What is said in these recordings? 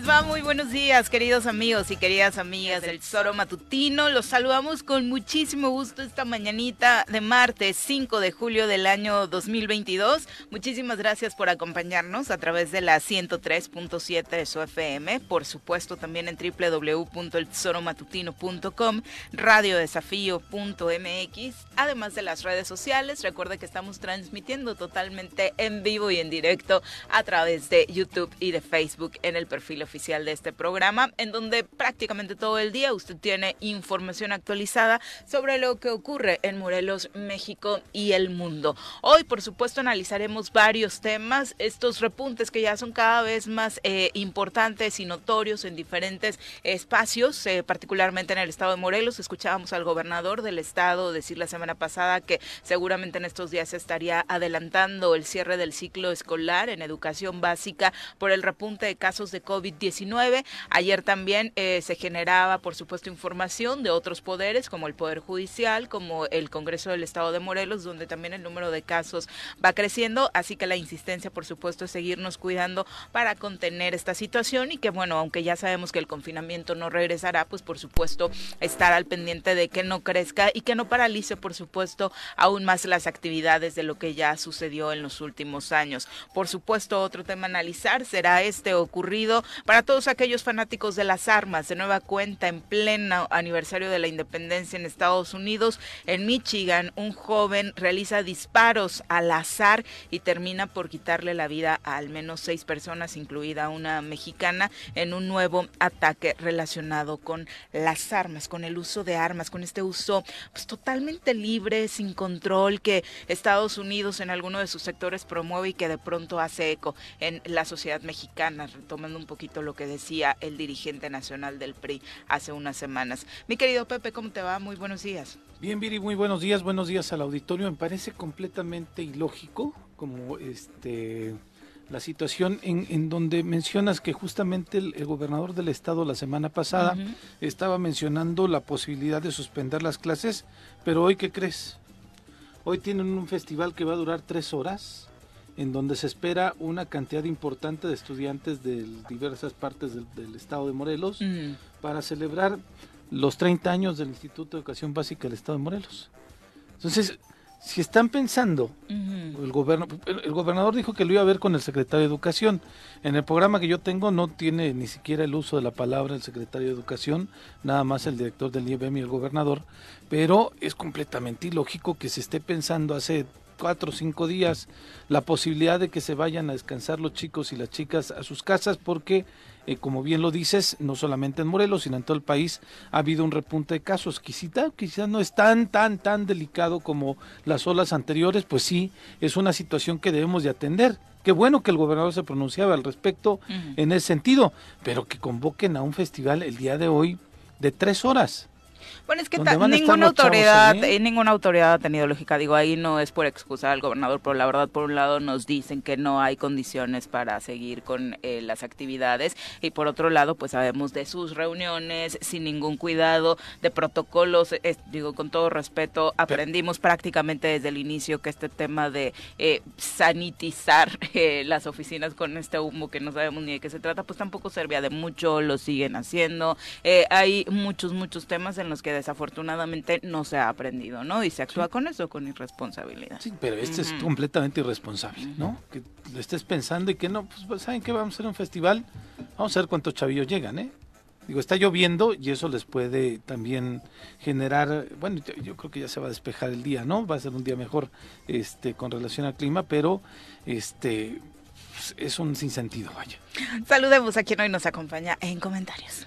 Muy buenos días, queridos amigos y queridas amigas del Zoro Matutino. Los saludamos con muchísimo gusto esta mañanita de martes 5 de julio del año 2022. Muchísimas gracias por acompañarnos a través de la 103.7 de su FM, por supuesto también en www.elzoromatutino.com, radiodesafío.mx, además de las redes sociales. Recuerde que estamos transmitiendo totalmente en vivo y en directo a través de YouTube y de Facebook en el perfil oficial de este programa, en donde prácticamente todo el día usted tiene información actualizada sobre lo que ocurre en Morelos, México y el mundo. Hoy, por supuesto, analizaremos varios temas, estos repuntes que ya son cada vez más eh, importantes y notorios en diferentes espacios, eh, particularmente en el estado de Morelos. Escuchábamos al gobernador del estado decir la semana pasada que seguramente en estos días estaría adelantando el cierre del ciclo escolar en educación básica por el repunte de casos de COVID-19. Ayer también eh, se generaba, por supuesto, información de otros poderes, como el Poder Judicial, como el Congreso del Estado de Morelos, donde también el número de casos va creciendo. Así que la insistencia, por supuesto, es seguirnos cuidando para contener esta situación y que, bueno, aunque ya sabemos que el confinamiento no regresará, pues por supuesto, estar al pendiente de que no crezca y que no paralice, por supuesto, aún más las actividades de lo que ya sucedió en los últimos años. Por supuesto, otro tema a analizar será este ocurrido para todos aquellos fanáticos de las armas. De nueva cuenta, en pleno aniversario de la independencia en Estados Unidos, en Michigan, un joven realiza disparos al azar y termina por quitarle la vida a al menos seis personas, incluida una mexicana, en un nuevo ataque relacionado con las armas, con el uso de armas, con este uso pues, totalmente libre, sin control, que Estados Unidos en alguno de sus sectores promueve y que de pronto hace eco en la sociedad mexicana, retomando un poquito lo que decía el dirigente nacional del PRI hace unas semanas. Mi querido Pepe, ¿cómo te va? Muy buenos días. Bien, Viri, muy buenos días, buenos días al auditorio. Me parece completamente ilógico como este la situación en, en, donde mencionas que justamente el, el, gobernador del estado la semana pasada uh -huh. estaba mencionando la posibilidad de suspender las clases, pero hoy, ¿qué crees? Hoy tienen un festival que va a durar tres horas, en donde se espera una cantidad importante de estudiantes de diversas partes del, del estado de Morelos uh -huh. para celebrar los 30 años del Instituto de Educación Básica del estado de Morelos. Entonces, si están pensando, uh -huh. el, goberno, el, el, gobernador dijo que lo iba a ver con el secretario de Educación. En el programa que yo tengo no tiene ni siquiera el uso de la palabra el secretario de Educación, nada más el director del IEBM y el gobernador, pero es completamente ilógico que se esté pensando hace cuatro o cinco días la posibilidad de que se vayan a descansar los chicos y las chicas a sus casas porque eh, como bien lo dices, no solamente en Morelos, sino en todo el país ha habido un repunte de casos. Quizá, quizá no es tan, tan, tan delicado como las olas anteriores, pues sí, es una situación que debemos de atender. Qué bueno que el gobernador se pronunciaba al respecto uh -huh. en ese sentido, pero que convoquen a un festival el día de hoy de tres horas. Bueno, es que ninguna autoridad, eh, ninguna autoridad ha tenido lógica. Digo, ahí no es por excusar al gobernador, pero la verdad, por un lado, nos dicen que no hay condiciones para seguir con eh, las actividades y por otro lado, pues sabemos de sus reuniones sin ningún cuidado, de protocolos. Eh, digo, con todo respeto, aprendimos pero, prácticamente desde el inicio que este tema de eh, sanitizar las oficinas con este humo que no sabemos ni de qué se trata, pues tampoco servía de mucho. Lo siguen haciendo. hay muchos, muchos temas en los que desafortunadamente no se ha aprendido, ¿no? Y se actúa sí. con eso, con irresponsabilidad. Sí, pero este uh -huh. es completamente irresponsable, ¿no? Que lo estés pensando y que no, pues ¿saben qué? Vamos a hacer un festival, vamos a ver cuántos chavillos llegan, ¿eh? Digo, está lloviendo y eso les puede también generar, bueno, yo creo que ya se va a despejar el día, ¿no? Va a ser un día mejor este con relación al clima, pero este es un sinsentido, vaya. Saludemos a quien hoy nos acompaña en comentarios.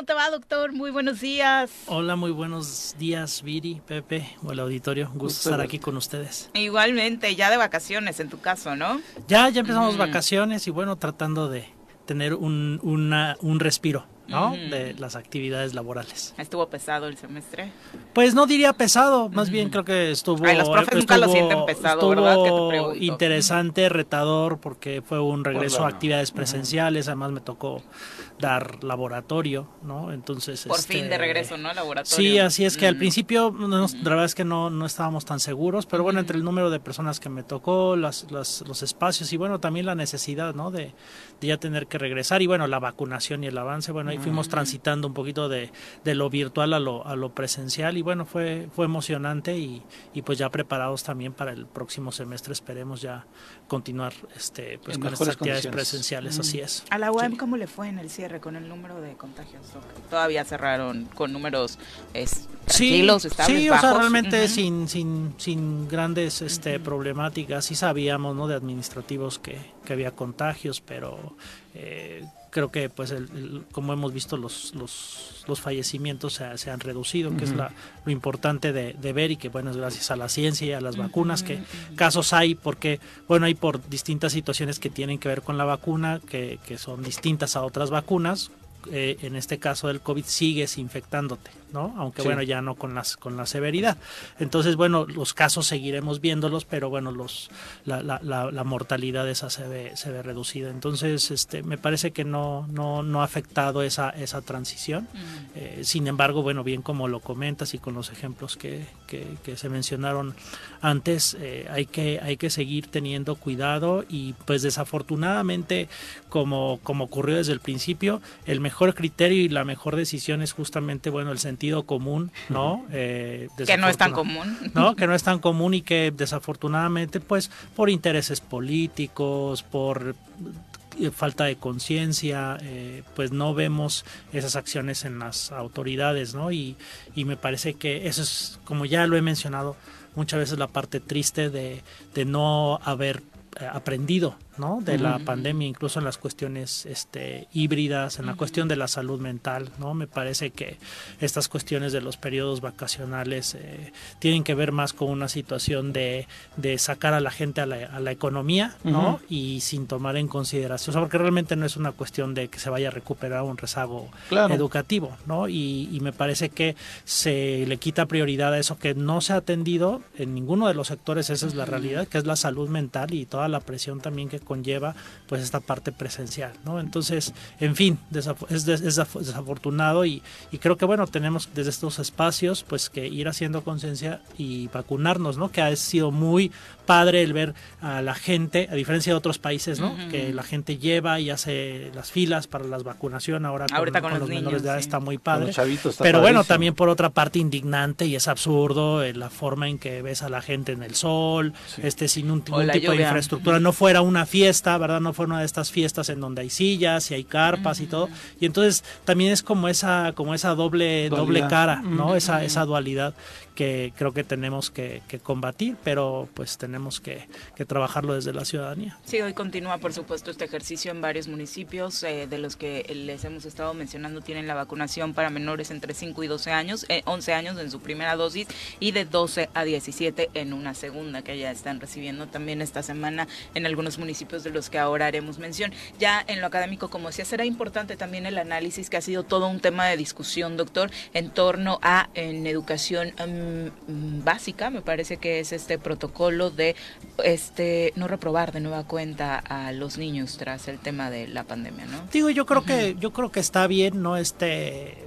¿Cómo te va, doctor? Muy buenos días. Hola, muy buenos días, Viri, Pepe, o el auditorio. Un gusto estar aquí con ustedes. Igualmente, ya de vacaciones en tu caso, ¿no? Ya, ya empezamos vacaciones y bueno, tratando de tener un, una, un respiro. ¿no? De las actividades laborales. ¿Estuvo pesado el semestre? Pues no diría pesado, más bien creo que estuvo... Ay, los profes nunca lo sienten pesado, ¿verdad? Estuvo interesante, retador, porque fue un regreso a actividades presenciales, además me tocó dar laboratorio, ¿no? Entonces... Por fin de este, regreso, ¿no? Laboratorio. Sí, así es que al principio, la verdad es que no, no estábamos tan seguros, pero bueno, entre el número de personas que me tocó, las, las, los espacios y bueno, también la necesidad, ¿no? De, de, ya tener que regresar y bueno, la vacunación y el avance, bueno, ahí fuimos transitando un poquito de, de, lo virtual a lo, a lo presencial y bueno, fue, fue emocionante y, y pues ya preparados también para el próximo semestre, esperemos ya continuar este, pues con estas actividades presenciales, así es. ¿A la UAM cómo le fue en el cierre con el número de contagios? Todavía cerraron con números es, tranquilos, sí, estables, Sí, bajos? o sea, realmente uh -huh. sin, sin, sin grandes este, uh -huh. problemáticas, sí sabíamos ¿no? de administrativos que, que había contagios, pero eh, creo que pues el, el, como hemos visto los, los, los fallecimientos se, se, han reducido, uh -huh. que es la, lo importante de, de, ver y que bueno es gracias a la ciencia y a las uh -huh. vacunas que casos hay porque bueno hay por distintas situaciones que tienen que ver con la vacuna que, que son distintas a otras vacunas eh, en este caso del COVID sigues infectándote, ¿no? Aunque sí. bueno, ya no con las con la severidad. Entonces, bueno, los casos seguiremos viéndolos, pero bueno, los la, la, la, la mortalidad esa se ve, se ve reducida. Entonces, este me parece que no, no, no ha afectado esa, esa transición. Eh, sin embargo, bueno, bien como lo comentas y con los ejemplos que, que, que se mencionaron antes, eh, hay que, hay que seguir teniendo cuidado y pues desafortunadamente, como, como ocurrió desde el principio, el mejor criterio y la mejor decisión es justamente, bueno, el sentido común, ¿no? Eh, que no es tan común. ¿no? Que no es tan común y que desafortunadamente, pues, por intereses políticos, por falta de conciencia, eh, pues no vemos esas acciones en las autoridades, ¿no? Y, y me parece que eso es, como ya lo he mencionado, muchas veces la parte triste de, de no haber eh, aprendido ¿no? de uh -huh. la pandemia, incluso en las cuestiones este, híbridas, en la uh -huh. cuestión de la salud mental. ¿no? Me parece que estas cuestiones de los periodos vacacionales eh, tienen que ver más con una situación de, de sacar a la gente a la, a la economía ¿no? Uh -huh. y sin tomar en consideración, o sea, porque realmente no es una cuestión de que se vaya a recuperar un rezago claro. educativo. ¿no? Y, y, me parece que se le quita prioridad a eso que no se ha atendido en ninguno de los sectores, esa es la realidad, que es la salud mental y toda la presión también que conlleva pues esta parte presencial, ¿no? Entonces, en fin, es, desafortunado y, y, creo que bueno, tenemos desde estos espacios pues que ir haciendo conciencia y vacunarnos, ¿no? Que ha sido muy padre el ver a la gente, a diferencia de otros países, ¿no? Uh -huh. Que la gente lleva y hace las filas para la vacunación ahora con, Ahorita con, con los, los, niños, menores de edad sí. está muy padre. Chavitos, está Pero padrísimo. bueno, también por otra parte indignante y es absurdo eh, la forma en que ves a la gente en el sol, sí. este sin un, un tipo lluvia. de infraestructura, no fuera una fiesta, ¿verdad? No fuera una de estas fiestas en donde hay sillas y hay carpas uh -huh. y todo. Y entonces también es como esa, como esa doble, dualidad. doble cara, ¿no? Uh -huh. Esa, esa dualidad que creo que tenemos que, que combatir, pero pues tenemos que, que, trabajarlo desde la ciudadanía. Sí, hoy continúa por supuesto este ejercicio en varios municipios, eh, de los que les hemos estado mencionando, tienen la vacunación para menores entre 5 y 12 años, eh, 11 años en su primera dosis y de 12 a 17 en una segunda que ya están recibiendo también esta semana en algunos municipios de los que ahora haremos mención. Ya en lo académico, como decía, será importante también el análisis que ha sido todo un tema de discusión, doctor, en torno a en educación um, básica, me parece que es este protocolo de este no reprobar de nueva cuenta a los niños tras el tema de la pandemia, ¿no? Digo, yo creo uh -huh. que yo creo que está bien, no este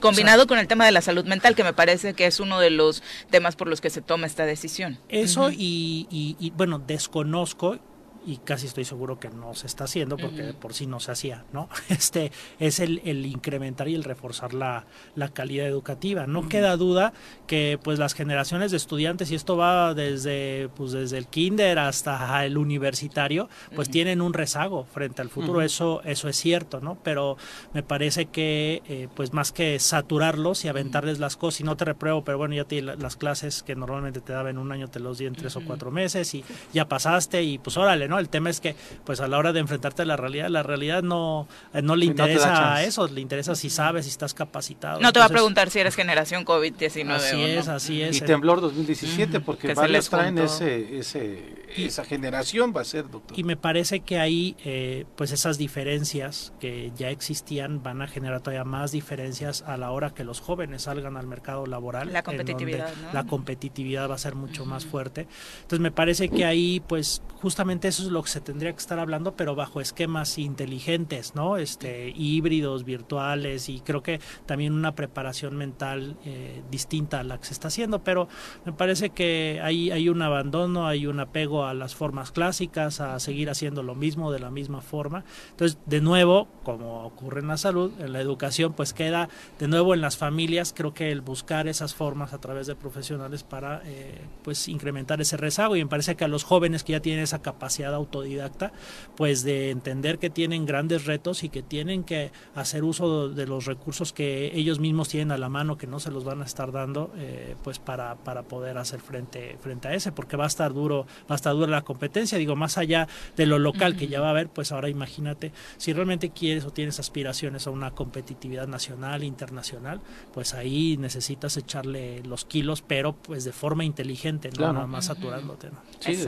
combinado o sea, con el tema de la salud mental, que me parece que es uno de los temas por los que se toma esta decisión. Eso uh -huh. y, y, y, bueno, desconozco y casi estoy seguro que no se está haciendo porque uh -huh. por sí no se hacía, ¿no? Este es el, el incrementar y el reforzar la, la calidad educativa. No uh -huh. queda duda que pues las generaciones de estudiantes, y esto va desde, pues, desde el kinder hasta el universitario, pues uh -huh. tienen un rezago frente al futuro, eso, eso es cierto, ¿no? Pero me parece que eh, pues más que saturarlos y aventarles las cosas, y no te repruebo, pero bueno, ya te, las clases que normalmente te daban en un año te los di en tres o cuatro meses y ya pasaste y pues órale, ¿no? ¿No? El tema es que, pues a la hora de enfrentarte a la realidad, la realidad no, eh, no le interesa eso, le interesa si sabes, si estás capacitado. No te va a preguntar si eres generación COVID-19. Así es, así es. Y temblor 2017, porque varios traen ese, ese, esa generación, va a ser, doctor. Y me parece que ahí, eh, pues esas diferencias que ya existían van a generar todavía más diferencias a la hora que los jóvenes salgan al mercado laboral. La competitividad, La competitividad va a ser mucho más fuerte. Entonces me parece que ahí, pues justamente eso lo que se tendría que estar hablando, pero bajo esquemas inteligentes, ¿no? Este, híbridos, virtuales y creo que también una preparación mental eh, distinta a la que se está haciendo, pero me parece que ahí hay un abandono, hay un apego a las formas clásicas, a seguir haciendo lo mismo de la misma forma. Entonces, de nuevo, como ocurre en la salud, en la educación, pues queda de nuevo en las familias, creo que el buscar esas formas a través de profesionales para eh, pues incrementar ese rezago y me parece que a los jóvenes que ya tienen esa capacidad autodidacta, pues de entender que tienen grandes retos y que tienen que hacer uso de los recursos que ellos mismos tienen a la mano, que no se los van a estar dando, eh, pues para, para poder hacer frente, frente a ese, porque va a estar duro, va a estar dura la competencia, digo, más allá de lo local que ya va a haber, pues ahora imagínate, si realmente quieres o tienes aspiraciones a una competitividad nacional, internacional, pues ahí necesitas echarle los kilos, pero pues de forma inteligente, no nada más saturándote. ¿no? Sí,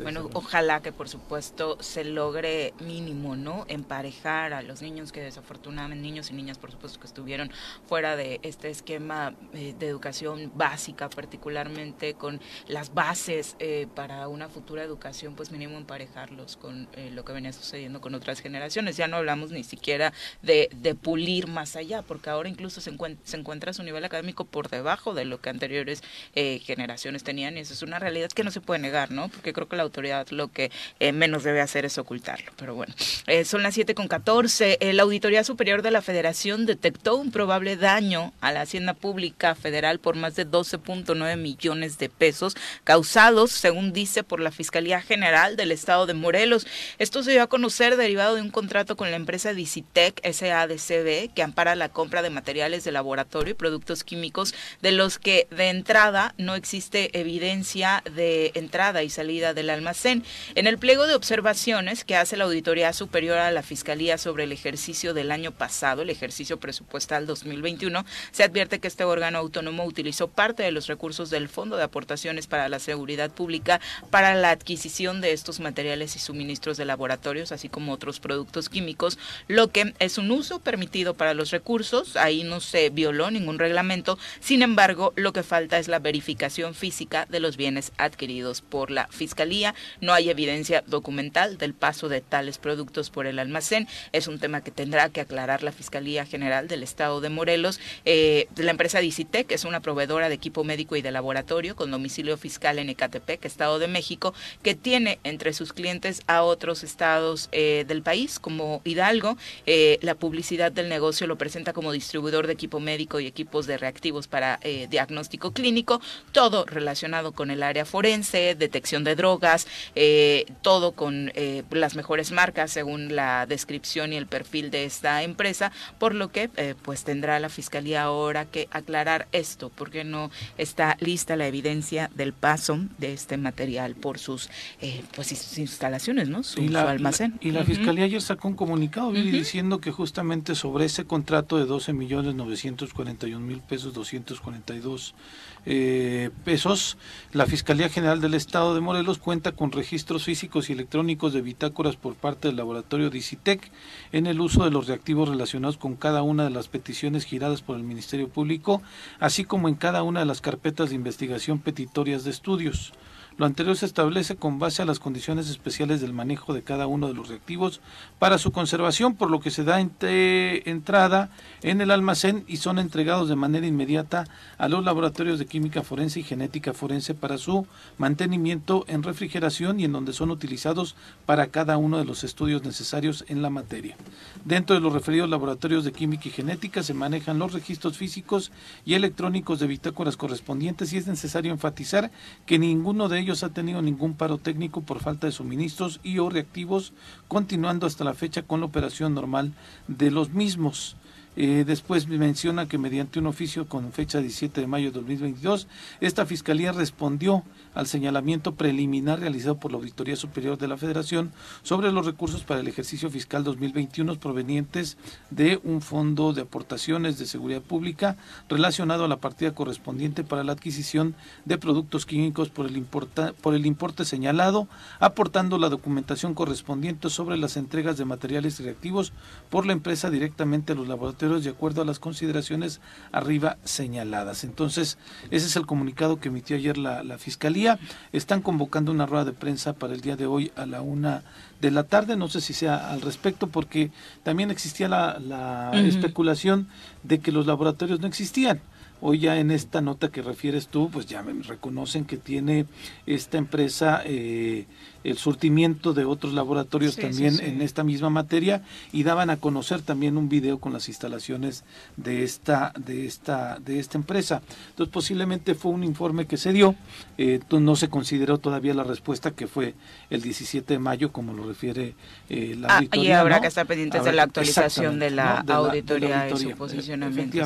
bueno, ojalá que por supuesto se logre mínimo, ¿no? Emparejar a los niños que desafortunadamente, niños y niñas por supuesto que estuvieron fuera de este esquema eh, de educación básica, particularmente con las bases eh, para una futura educación, pues mínimo emparejarlos con eh, lo que venía sucediendo con otras generaciones. Ya no hablamos ni siquiera de, pulir más allá, porque ahora incluso se, encuentra, se encuentra su nivel académico por debajo de lo que anteriores generaciones tenían y eso es una realidad que no se puede negar, ¿no? Porque creo que la autoridad lo que menos debe hacer es ocultarlo. Pero bueno, son las 7 con 14. La Auditoría Superior de la Federación detectó un probable daño a la Hacienda Pública Federal por más de 12.9 millones de pesos causados, según dice, por la Fiscalía General del Estado de Morelos. Esto se dio a conocer derivado de un contrato con la empresa Dicitec SADCB que ampara la compra de materiales de laboratorio y productos químicos de los que de entrada no existe evidencia de entrada y salida del almacén. En el pliego de observaciones que hace la Auditoría Superior a la Fiscalía sobre el ejercicio del año pasado, el ejercicio presupuestal 2021, se advierte que este órgano autónomo utilizó parte de los recursos del Fondo de Aportaciones para la Seguridad Pública para la adquisición de estos materiales y suministros de laboratorios, así como otros productos químicos, lo que es un uso permitido para los recursos. Ahí no se violó ningún reglamento. Sin embargo, lo que falta es la verificación física de los bienes adquiridos por la Fiscalía. No hay evidencia documental del paso de tales productos por el almacén. Es un tema que tendrá que aclarar la Fiscalía General del Estado de Morelos. Eh, la empresa Dicitec es una proveedora de equipo médico y de laboratorio con domicilio fiscal en Ecatepec, Estado de México, que tiene entre sus clientes a otros estados eh, del país, como Hidalgo. Eh, la publicidad del negocio lo presenta como distribuidor de equipo médico y equipos de reactivos para diagnóstico clínico, todo relacionado con el área forense, detección de drogas, todo con las mejores marcas según la descripción y el perfil de esta empresa, por lo que pues tendrá la Fiscalía ahora que aclarar esto, porque no está lista la evidencia del paso de este material por sus eh, pues instalaciones, ¿no? Su, almacén. y la Fiscalía ayer sacó un comunicado diciendo que justamente sobre ese contrato de 12 millones 941 mil pesos 242 eh, pesos, la Fiscalía General del Estado de Morelos cuenta con registros físicos y electrónicos de bitácoras por parte del laboratorio Dicitec en el uso de los reactivos relacionados con cada una de las peticiones giradas por el Ministerio Público, así como en cada una de las carpetas de investigación petitorias de estudios. Lo anterior se establece con base a las condiciones especiales del manejo de cada uno de los reactivos para su conservación, por lo que se da entrada en el almacén y son entregados de manera inmediata a los laboratorios de química forense y genética forense para su mantenimiento en refrigeración y en donde son utilizados para cada uno de los estudios necesarios en la materia. Dentro de los referidos laboratorios de química y genética se manejan los registros físicos y electrónicos de bitácoras correspondientes y es necesario enfatizar que ninguno de ellos ha tenido ningún paro técnico por falta de suministros y o reactivos, continuando hasta la fecha con la operación normal de los mismos. Eh, después menciona que mediante un oficio con fecha 17 de mayo de 2022, esta Fiscalía respondió al señalamiento preliminar realizado por la Auditoría Superior de la Federación sobre los recursos para el ejercicio fiscal 2021 provenientes de un fondo de aportaciones de seguridad pública relacionado a la partida correspondiente para la adquisición de productos químicos por el, importa, por el importe señalado, aportando la documentación correspondiente sobre las entregas de materiales reactivos por la empresa directamente a los laboratorios de acuerdo a las consideraciones arriba señaladas. Entonces, ese es el comunicado que emitió ayer la, la Fiscalía están convocando una rueda de prensa para el día de hoy a la una de la tarde. No sé si sea al respecto, porque también existía la, especulación de que los laboratorios no existían. Hoy ya en esta nota que refieres tú, pues ya me reconocen que tiene esta empresa eh, el surtimiento de otros laboratorios también en esta misma materia y daban a conocer también un video con las instalaciones de esta de esta de esta empresa. Entonces posiblemente fue un informe que se dio. Eh, no se consideró todavía la respuesta que fue el 17 de mayo como lo refiere eh, la auditoría y habrá que estar pendientes de la actualización de la, auditoría, y su posicionamiento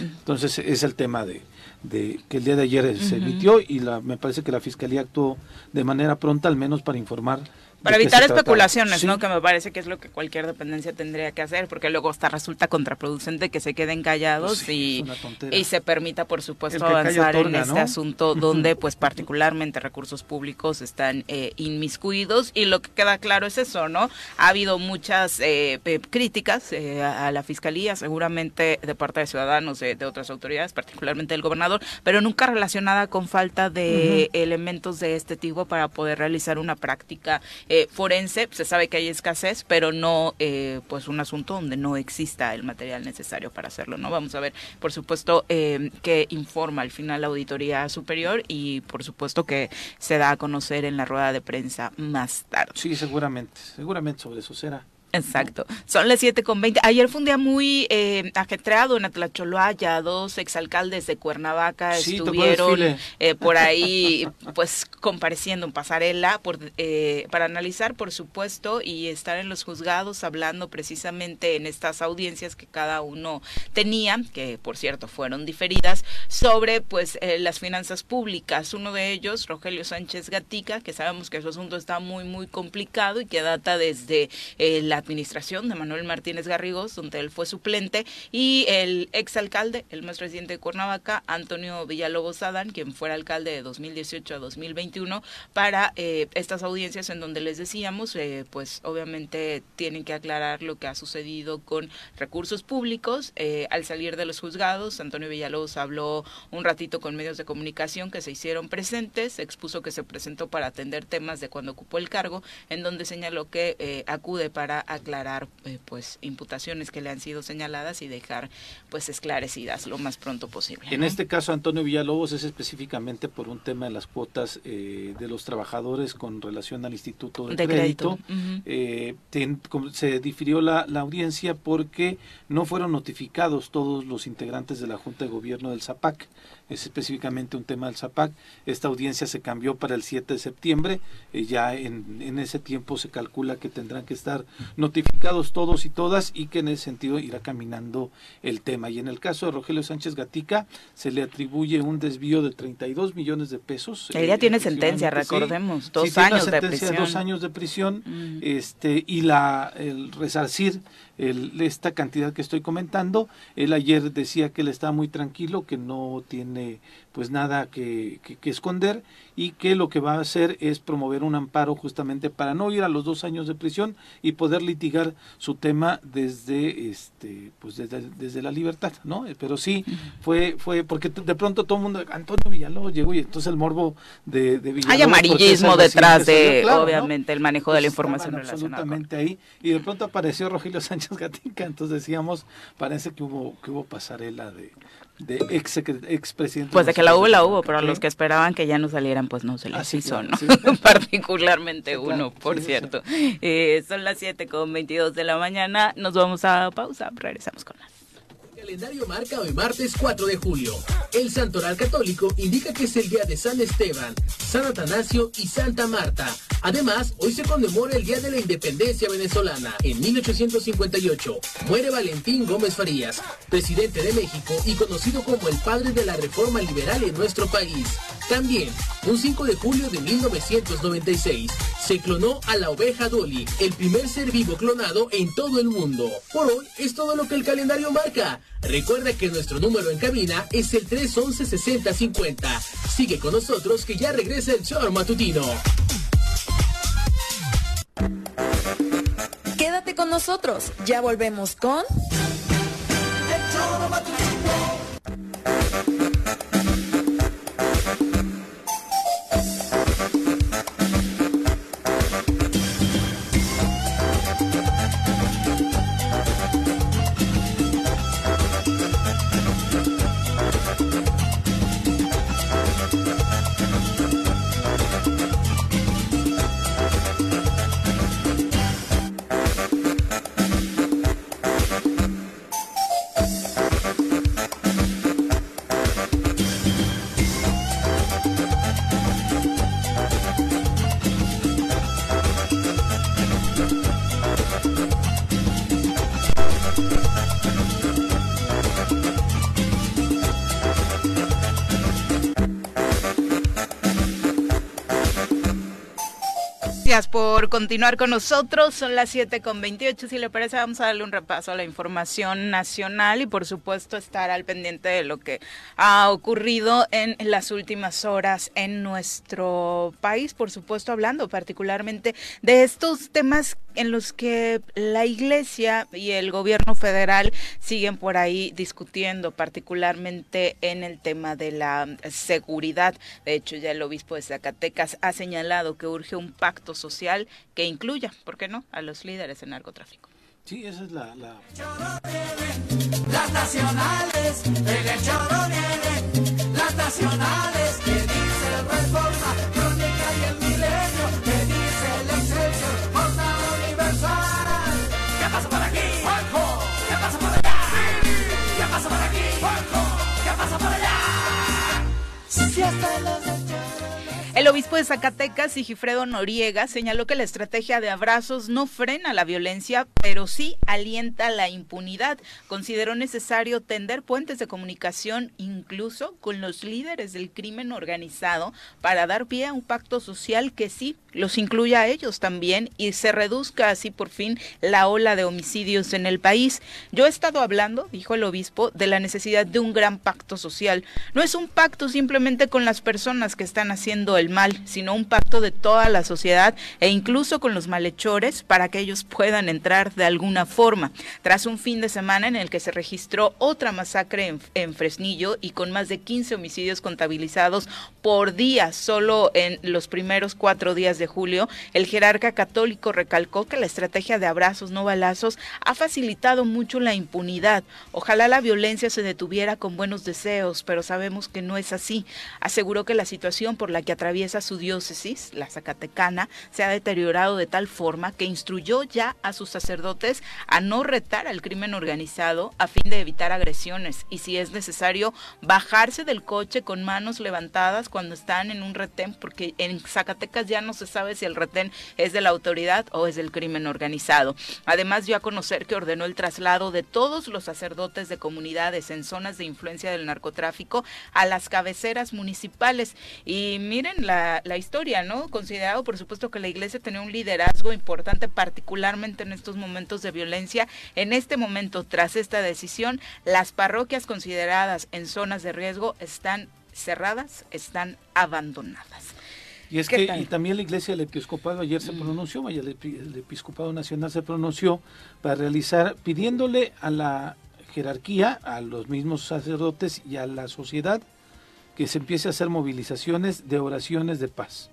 entonces es el tema de de que el día de ayer se emitió y la, me parece que la fiscalía actuó de manera pronta al menos para informar para evitar especulaciones, ¿no? Que me parece que es lo que cualquier dependencia tendría que hacer, porque luego hasta resulta contraproducente que se queden callados y, y se permita, por supuesto, avanzar en este asunto donde, pues, particularmente recursos públicos están eh, inmiscuidos y lo que queda claro es eso, ¿no? Ha habido muchas eh, críticas eh, a la fiscalía, seguramente de parte de ciudadanos, de, otras autoridades, particularmente del gobernador, pero nunca relacionada con falta de elementos de este tipo para poder realizar una práctica eh, forense, se sabe que hay escasez, pero no eh, pues un asunto donde no exista el material necesario para hacerlo. No vamos a ver, por supuesto, eh, que informa al final la auditoría superior y por supuesto que se da a conocer en la rueda de prensa más tarde. Sí, seguramente, seguramente sobre eso será. Exacto. Son las 7 con 20. Ayer fue un día muy eh, ajetreado en Atlacholoaya. Dos exalcaldes de Cuernavaca estuvieron eh, por ahí, pues, compareciendo en pasarela por, eh, para analizar, por supuesto, y estar en los juzgados hablando precisamente en estas audiencias que cada uno tenía, que por cierto fueron diferidas, sobre, pues, eh, las finanzas públicas. Uno de ellos, Rogelio Sánchez Gatica, que sabemos que su asunto está muy, muy complicado y que data desde la administración de Manuel Martínez Garrigos, donde él fue suplente, y el exalcalde, el más reciente de Cuernavaca, Antonio Villalobos Adán, quien fuera alcalde de 2018 a 2021, para eh, estas audiencias en donde les decíamos, eh, pues obviamente tienen que aclarar lo que ha sucedido con recursos públicos. Eh, al salir de los juzgados, Antonio Villalobos habló un ratito con medios de comunicación que se hicieron presentes, expuso que se presentó para atender temas de cuando ocupó el cargo, en donde señaló que acude para aclarar eh, pues imputaciones que le han sido señaladas y dejar pues esclarecidas lo más pronto posible. En este caso Antonio Villalobos es específicamente por un tema de las cuotas eh, de los trabajadores con relación al Instituto de, Crédito. Eh, se difirió la, la audiencia porque no fueron notificados todos los integrantes de la Junta de Gobierno del ZAPAC es específicamente un tema del ZAPAC. Esta audiencia se cambió para el 7 de septiembre, eh, ya en, en, ese tiempo se calcula que tendrán que estar notificados todos y todas y que en ese sentido irá caminando el tema. Y en el caso de Rogelio Sánchez Gatica se le atribuye un desvío de 32 millones de pesos. Ella tiene sentencia, recordemos, dos años de prisión. Dos años de prisión este, y la, el resarcir el, esta cantidad que estoy comentando. Él ayer decía que él está muy tranquilo, que no tiene pues nada que, que, esconder y que lo que va a hacer es promover un amparo justamente para no ir a los dos años de prisión y poder litigar su tema desde este pues desde, desde la libertad no pero sí fue fue porque de pronto todo el mundo Antonio Villalobos llegó y entonces el morbo de, de Villalobos hay amarillismo detrás de obviamente el manejo de la información absolutamente ahí y de pronto apareció Rogelio Sánchez Gatica. Entonces decíamos parece que hubo que hubo pasarela de de ex, ex presidente. Pues de que la hubo, la hubo, pero a los que esperaban que ya no salieran, pues no se les hizo, ¿no? Particularmente uno, por cierto. Eh, son las 7 con 22 de la mañana, nos vamos a pausa, regresamos con más calendario marca hoy martes 4 de julio. El santoral católico indica que es el día de San Esteban, San Atanasio y Santa Marta. Además, hoy se conmemora el Día de la Independencia venezolana. En 1858 muere Valentín Gómez Farías, presidente de México y conocido como el padre de la reforma liberal en nuestro país. También, un 5 de julio de 1996, se clonó a la oveja Dolly, el primer ser vivo clonado en todo el mundo. Por hoy es todo lo que el calendario marca. Recuerda que nuestro número en cabina es el 311-6050. Sigue con nosotros que ya regresa el show matutino. Quédate con nosotros, ya volvemos con... Gracias por continuar con nosotros. Son las 7 con 28. Si le parece, vamos a darle un repaso a la información nacional y, por supuesto, estar al pendiente de lo que ha ocurrido en las últimas horas en nuestro país. Por supuesto, hablando particularmente de estos temas en los que la Iglesia y el gobierno federal siguen por ahí discutiendo, particularmente en el tema de la seguridad. De hecho, ya el obispo de Zacatecas ha señalado que urge un pacto social que incluya, ¿por qué no?, a los líderes en narcotráfico. Sí, esa es la... la... Las nacionales, el choro viene, las nacionales, que dice Reforma, Crónica y el Milenio, que dice el Excelsior, Jornada Universal. ¿Qué pasa por aquí? Juanjo, ¿qué pasa por allá? ¿Qué pasa por aquí? Juanjo, ¿qué pasa por allá? Si hasta los El obispo de Zacatecas, Sigifredo Noriega, señaló que la estrategia de abrazos no frena la violencia, pero sí alienta la impunidad. Consideró necesario tender puentes de comunicación incluso con los líderes del crimen organizado para dar pie a un pacto social que sí los incluya a ellos también y se reduzca así por fin la ola de homicidios en el país. Yo he estado hablando, dijo el obispo, de la necesidad de un gran pacto social. No es un pacto simplemente con las personas que están haciendo el mal, sino un pacto de toda la sociedad e incluso con los malhechores para que ellos puedan entrar de alguna forma. Tras un fin de semana en el que se registró otra masacre en, en Fresnillo y con más de 15 homicidios contabilizados por día, solo en los primeros cuatro días de julio, el jerarca católico recalcó que la estrategia de abrazos no balazos ha facilitado mucho la impunidad. Ojalá la violencia se detuviera con buenos deseos, pero sabemos que no es así. Aseguró que la situación por la que atraviesa su diócesis, la Zacatecana, se ha deteriorado de tal forma que instruyó ya a sus sacerdotes a no retar al crimen organizado a fin de evitar agresiones y si es necesario bajarse del coche con manos levantadas cuando están en un retén, porque en Zacatecas ya no se sabe si el retén es de la autoridad o es del crimen organizado. Además dio a conocer que ordenó el traslado de todos los sacerdotes de comunidades en zonas de influencia del narcotráfico a las cabeceras municipales. Y miren la, la historia, ¿no? Considerado, por supuesto, que la iglesia tenía un liderazgo importante, particularmente en estos momentos de violencia. En este momento, tras esta decisión, las parroquias consideradas en zonas de riesgo están cerradas, están abandonadas. Y es que y también la Iglesia del Episcopado ayer se pronunció, vaya, el, el Episcopado Nacional se pronunció para realizar, pidiéndole a la jerarquía, a los mismos sacerdotes y a la sociedad que se empiece a hacer movilizaciones de oraciones de paz.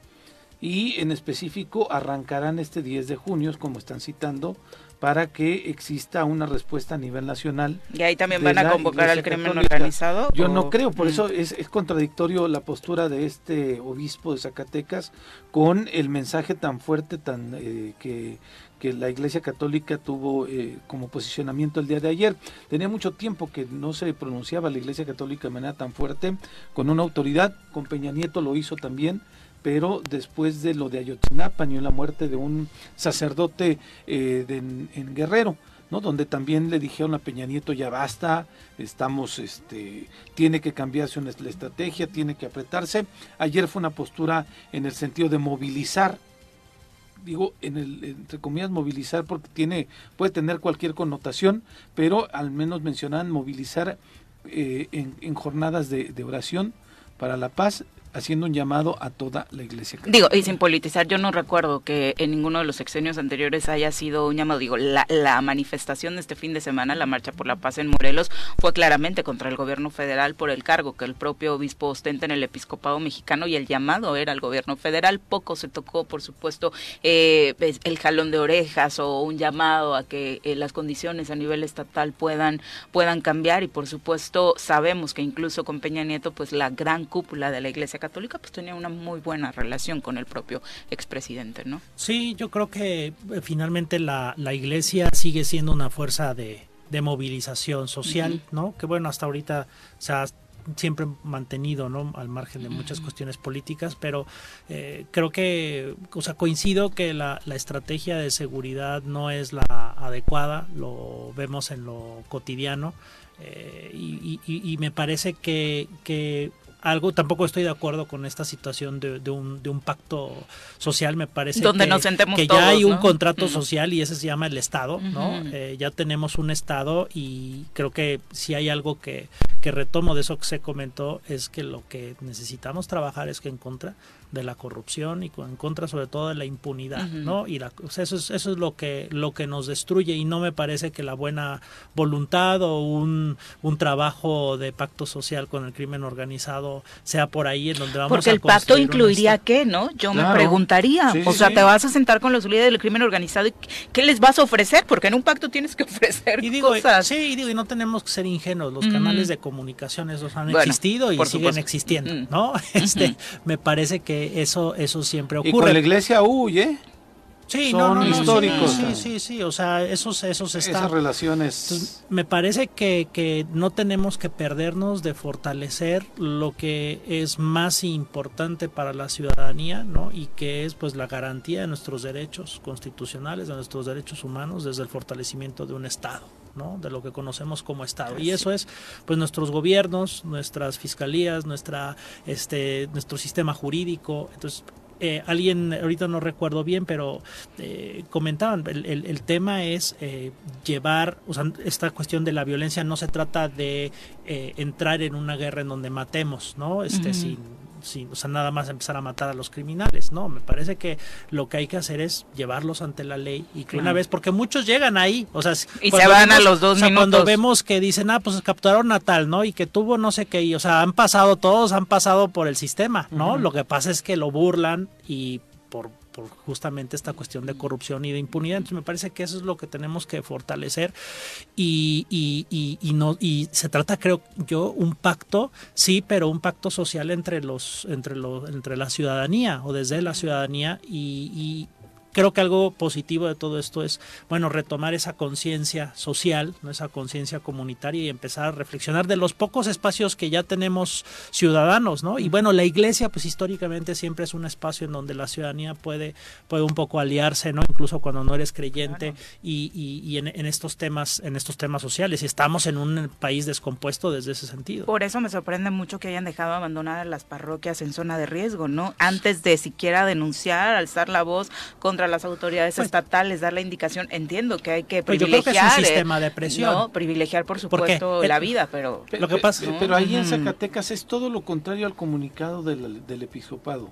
y en específico arrancarán este 10 de junio, como están citando, para que exista una respuesta a nivel nacional. Y ahí también van a convocar al crimen Católica. organizado. Yo o- no creo, por Mm. eso es, es contradictorio la postura de este obispo de Zacatecas con el mensaje tan fuerte tan eh, que, que la Iglesia Católica tuvo eh, como posicionamiento el día de ayer. Tenía mucho tiempo que no se pronunciaba la Iglesia Católica de manera tan fuerte con una autoridad, con Peña Nieto lo hizo también, pero después de lo de Ayotzinapa y la muerte de un sacerdote eh, en Guerrero, ¿no? donde también le dijeron a Peña Nieto ya basta, estamos, este, tiene que cambiarse una, la estrategia, tiene que apretarse. Ayer fue una postura en el sentido de movilizar, digo, en el, entre comillas, movilizar porque tiene, puede tener cualquier connotación, pero al menos mencionan movilizar eh, en, en jornadas de, de oración para la paz, haciendo un llamado a toda la iglesia. católica. Digo, y sin politizar, yo no recuerdo que en ninguno de los sexenios anteriores haya sido un llamado. Digo, la, manifestación de este fin de semana, la Marcha por la Paz en Morelos, fue claramente contra el gobierno federal por el cargo que el propio obispo ostenta en el episcopado mexicano y el llamado era al gobierno federal. Poco se tocó, por supuesto, eh, pues, el jalón de orejas o un llamado a que eh, las condiciones a nivel estatal puedan, puedan cambiar y, por supuesto, sabemos que incluso con Peña Nieto, pues la gran cúpula de la Iglesia Católica pues tenía una muy buena relación con el propio expresidente, ¿no? Sí, yo creo que eh, finalmente la, la iglesia sigue siendo una fuerza de, de movilización social, ¿no? Que bueno, hasta ahorita se ha siempre mantenido, ¿no? Al margen de muchas cuestiones políticas, pero eh, creo que, o sea, coincido que la, la estrategia de seguridad no es la adecuada, lo vemos en lo cotidiano, eh, y, y- y me parece que, que algo, tampoco estoy de acuerdo con esta situación de, de un, de un pacto social, me parece Donde que, nos sentemos que todos, ya hay un contrato social y ese se llama el Estado, ¿no? Eh, ya tenemos un Estado y creo que si hay algo que, que retomo de eso que se comentó es que lo que necesitamos trabajar es que en contra de la corrupción y en contra sobre todo de la impunidad. ¿no? Y la, o sea, eso es, eso es lo que lo que nos destruye y no me parece que la buena voluntad o un, un trabajo de pacto social con el crimen organizado sea por ahí en donde vamos Porque a el pacto un incluiría Estado. qué, ¿no? Yo me preguntaría. Sí, o sí, sea, sí. te vas a sentar con los líderes del crimen organizado y ¿qué les vas a ofrecer? Porque en un pacto tienes que ofrecer Y digo, cosas. sí, y digo, y no tenemos que ser ingenuos. Los canales de comunicación esos han Bueno, existido y siguen supuesto. existiendo. ¿no? Este, me parece que eso, eso siempre Y con ocurre. la iglesia huye, sí, son no, no, históricos. Sí, sí, sí, o sea, esos, esos esas están. relaciones. Entonces, me parece que, que no tenemos que perdernos de fortalecer lo que es más importante para la ciudadanía, ¿no? Y que es pues la garantía de nuestros derechos constitucionales, de nuestros derechos humanos, desde el fortalecimiento de un Estado. ¿No? de lo que conocemos como Estado. Y eso es pues nuestros gobiernos, nuestras fiscalías, nuestra, este, nuestro sistema jurídico. Entonces, eh, alguien, ahorita no recuerdo bien, pero eh, comentaban, el, el- el tema es eh, llevar, o sea, esta cuestión de la violencia no se trata de eh, entrar en una guerra en donde matemos, ¿no? Este, Ujú. sin, sin, o sea, nada más empezar a matar a los criminales, ¿no? Me parece que lo que hay que hacer es llevarlos ante la ley y que una vez, porque muchos llegan ahí, o sea, Y cuando se van a los dos o sea, Cuando minutos. vemos que dicen, ah, pues capturaron a tal, ¿no? Y que tuvo no sé qué, y, o sea, han pasado, todos han pasado por el sistema, ¿no? Lo que pasa es que lo burlan y por, justamente esta cuestión de corrupción y de impunidad. Entonces me parece que eso es lo que tenemos que fortalecer y, y, y, y no y se trata creo yo un pacto sí pero un pacto social entre los entre los entre la ciudadanía o desde la ciudadanía y creo que algo positivo de todo esto es, bueno, retomar esa conciencia social, ¿no? esa conciencia comunitaria y empezar a reflexionar de los pocos espacios que ya tenemos ciudadanos, ¿no? Y bueno, la iglesia, pues históricamente siempre es un espacio en donde la ciudadanía puede, puede un poco aliarse, ¿no? Incluso cuando no eres creyente y, y, y en, en estos temas, en estos temas sociales. Y estamos en un país descompuesto desde ese sentido. Por eso me sorprende mucho que hayan dejado abandonadas las parroquias en zona de riesgo, ¿no? Antes de siquiera denunciar, alzar la voz contra las autoridades Pues- estatales, dar la indicación. Entiendo que hay que Pues yo creo que es un privilegiar. eh, sistema de presión. ¿no? Privilegiar, por supuesto, el- la vida, pero. Pe- Lo que pasa- pe- pero ahí en. Zacatecas es todo lo contrario al comunicado del, del episcopado.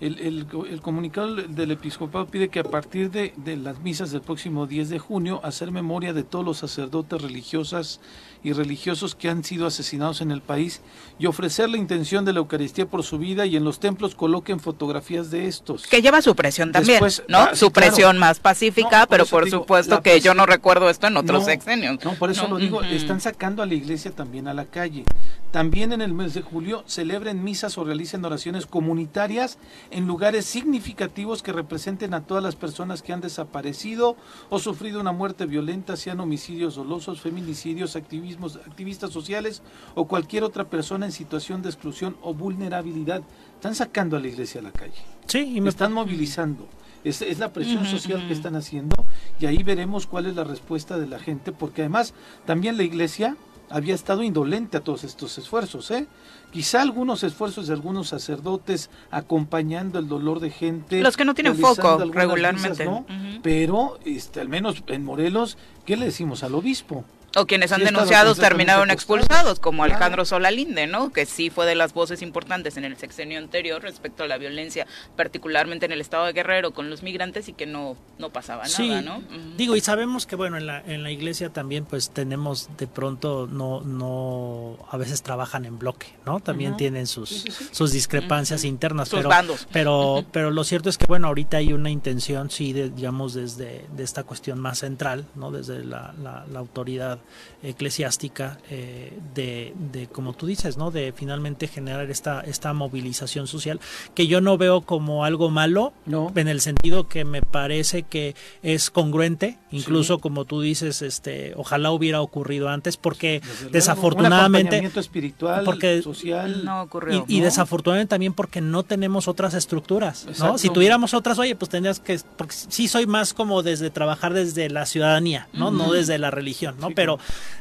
El, el, el comunicado del episcopado pide que a partir de, de las misas del próximo 10 de junio, hacer memoria de todos los sacerdotes religiosas y religiosos que han sido asesinados en el país y ofrecer la intención de la Eucaristía por su vida y en los templos coloquen fotografías de estos. Que lleva su presión también, Después, ¿no? ah, su presión más pacífica, No, por pero por digo, supuesto que yo no recuerdo esto en otros No, sexenios. No, por eso No, lo digo, ujú. están sacando a la iglesia también a la calle. También en el mes de julio celebren misas o realicen oraciones comunitarias en lugares significativos que representen a todas las personas que han desaparecido o sufrido una muerte violenta, sean homicidios dolosos, feminicidios, activismos, activistas sociales o cualquier otra persona en situación de exclusión o vulnerabilidad. Están sacando a la iglesia a la calle. Sí, y me están movilizando. Es, es la presión social que están haciendo y ahí veremos cuál es la respuesta de la gente, porque además también la iglesia había estado indolente a todos estos esfuerzos. ¿eh? Quizá algunos esfuerzos de algunos sacerdotes acompañando el dolor de gente. Los que no tienen foco regularmente. ¿no? Pero este, al menos en Morelos, ¿qué le decimos al obispo? O quienes han Sí, denunciado terminaron expulsados, como Claro. Alejandro Solalinde, ¿no? Que sí fue de las voces importantes en el sexenio anterior respecto a la violencia, particularmente en el estado de Guerrero con los migrantes y que no, no pasaba Sí, nada, ¿no? Digo, y sabemos que bueno, en la, en la iglesia también pues tenemos de pronto, no, no, a veces trabajan en bloque, ¿no? También tienen sus, Sí, sus discrepancias internas, Sus pero, bandos. pero, pero lo cierto es que bueno, ahorita hay una intención, sí, de, digamos, desde de esta cuestión más central, ¿no? Desde la, la, la autoridad eclesiástica, eh, de, de, como tú dices, ¿no? De finalmente generar esta, esta movilización social, que yo no veo como algo malo, No. en el sentido que me parece que es congruente, incluso como tú dices, este, ojalá hubiera ocurrido antes, porque Desde luego, un desafortunadamente, espiritual, porque- social. No ocurrió. y, y ¿no? desafortunadamente también porque no tenemos otras estructuras, ¿no? Exacto. Si tuviéramos otras, oye, pues tendrías que, porque sí soy más como desde trabajar desde la ciudadanía, ¿no? No desde la religión, ¿no? Sí, Pero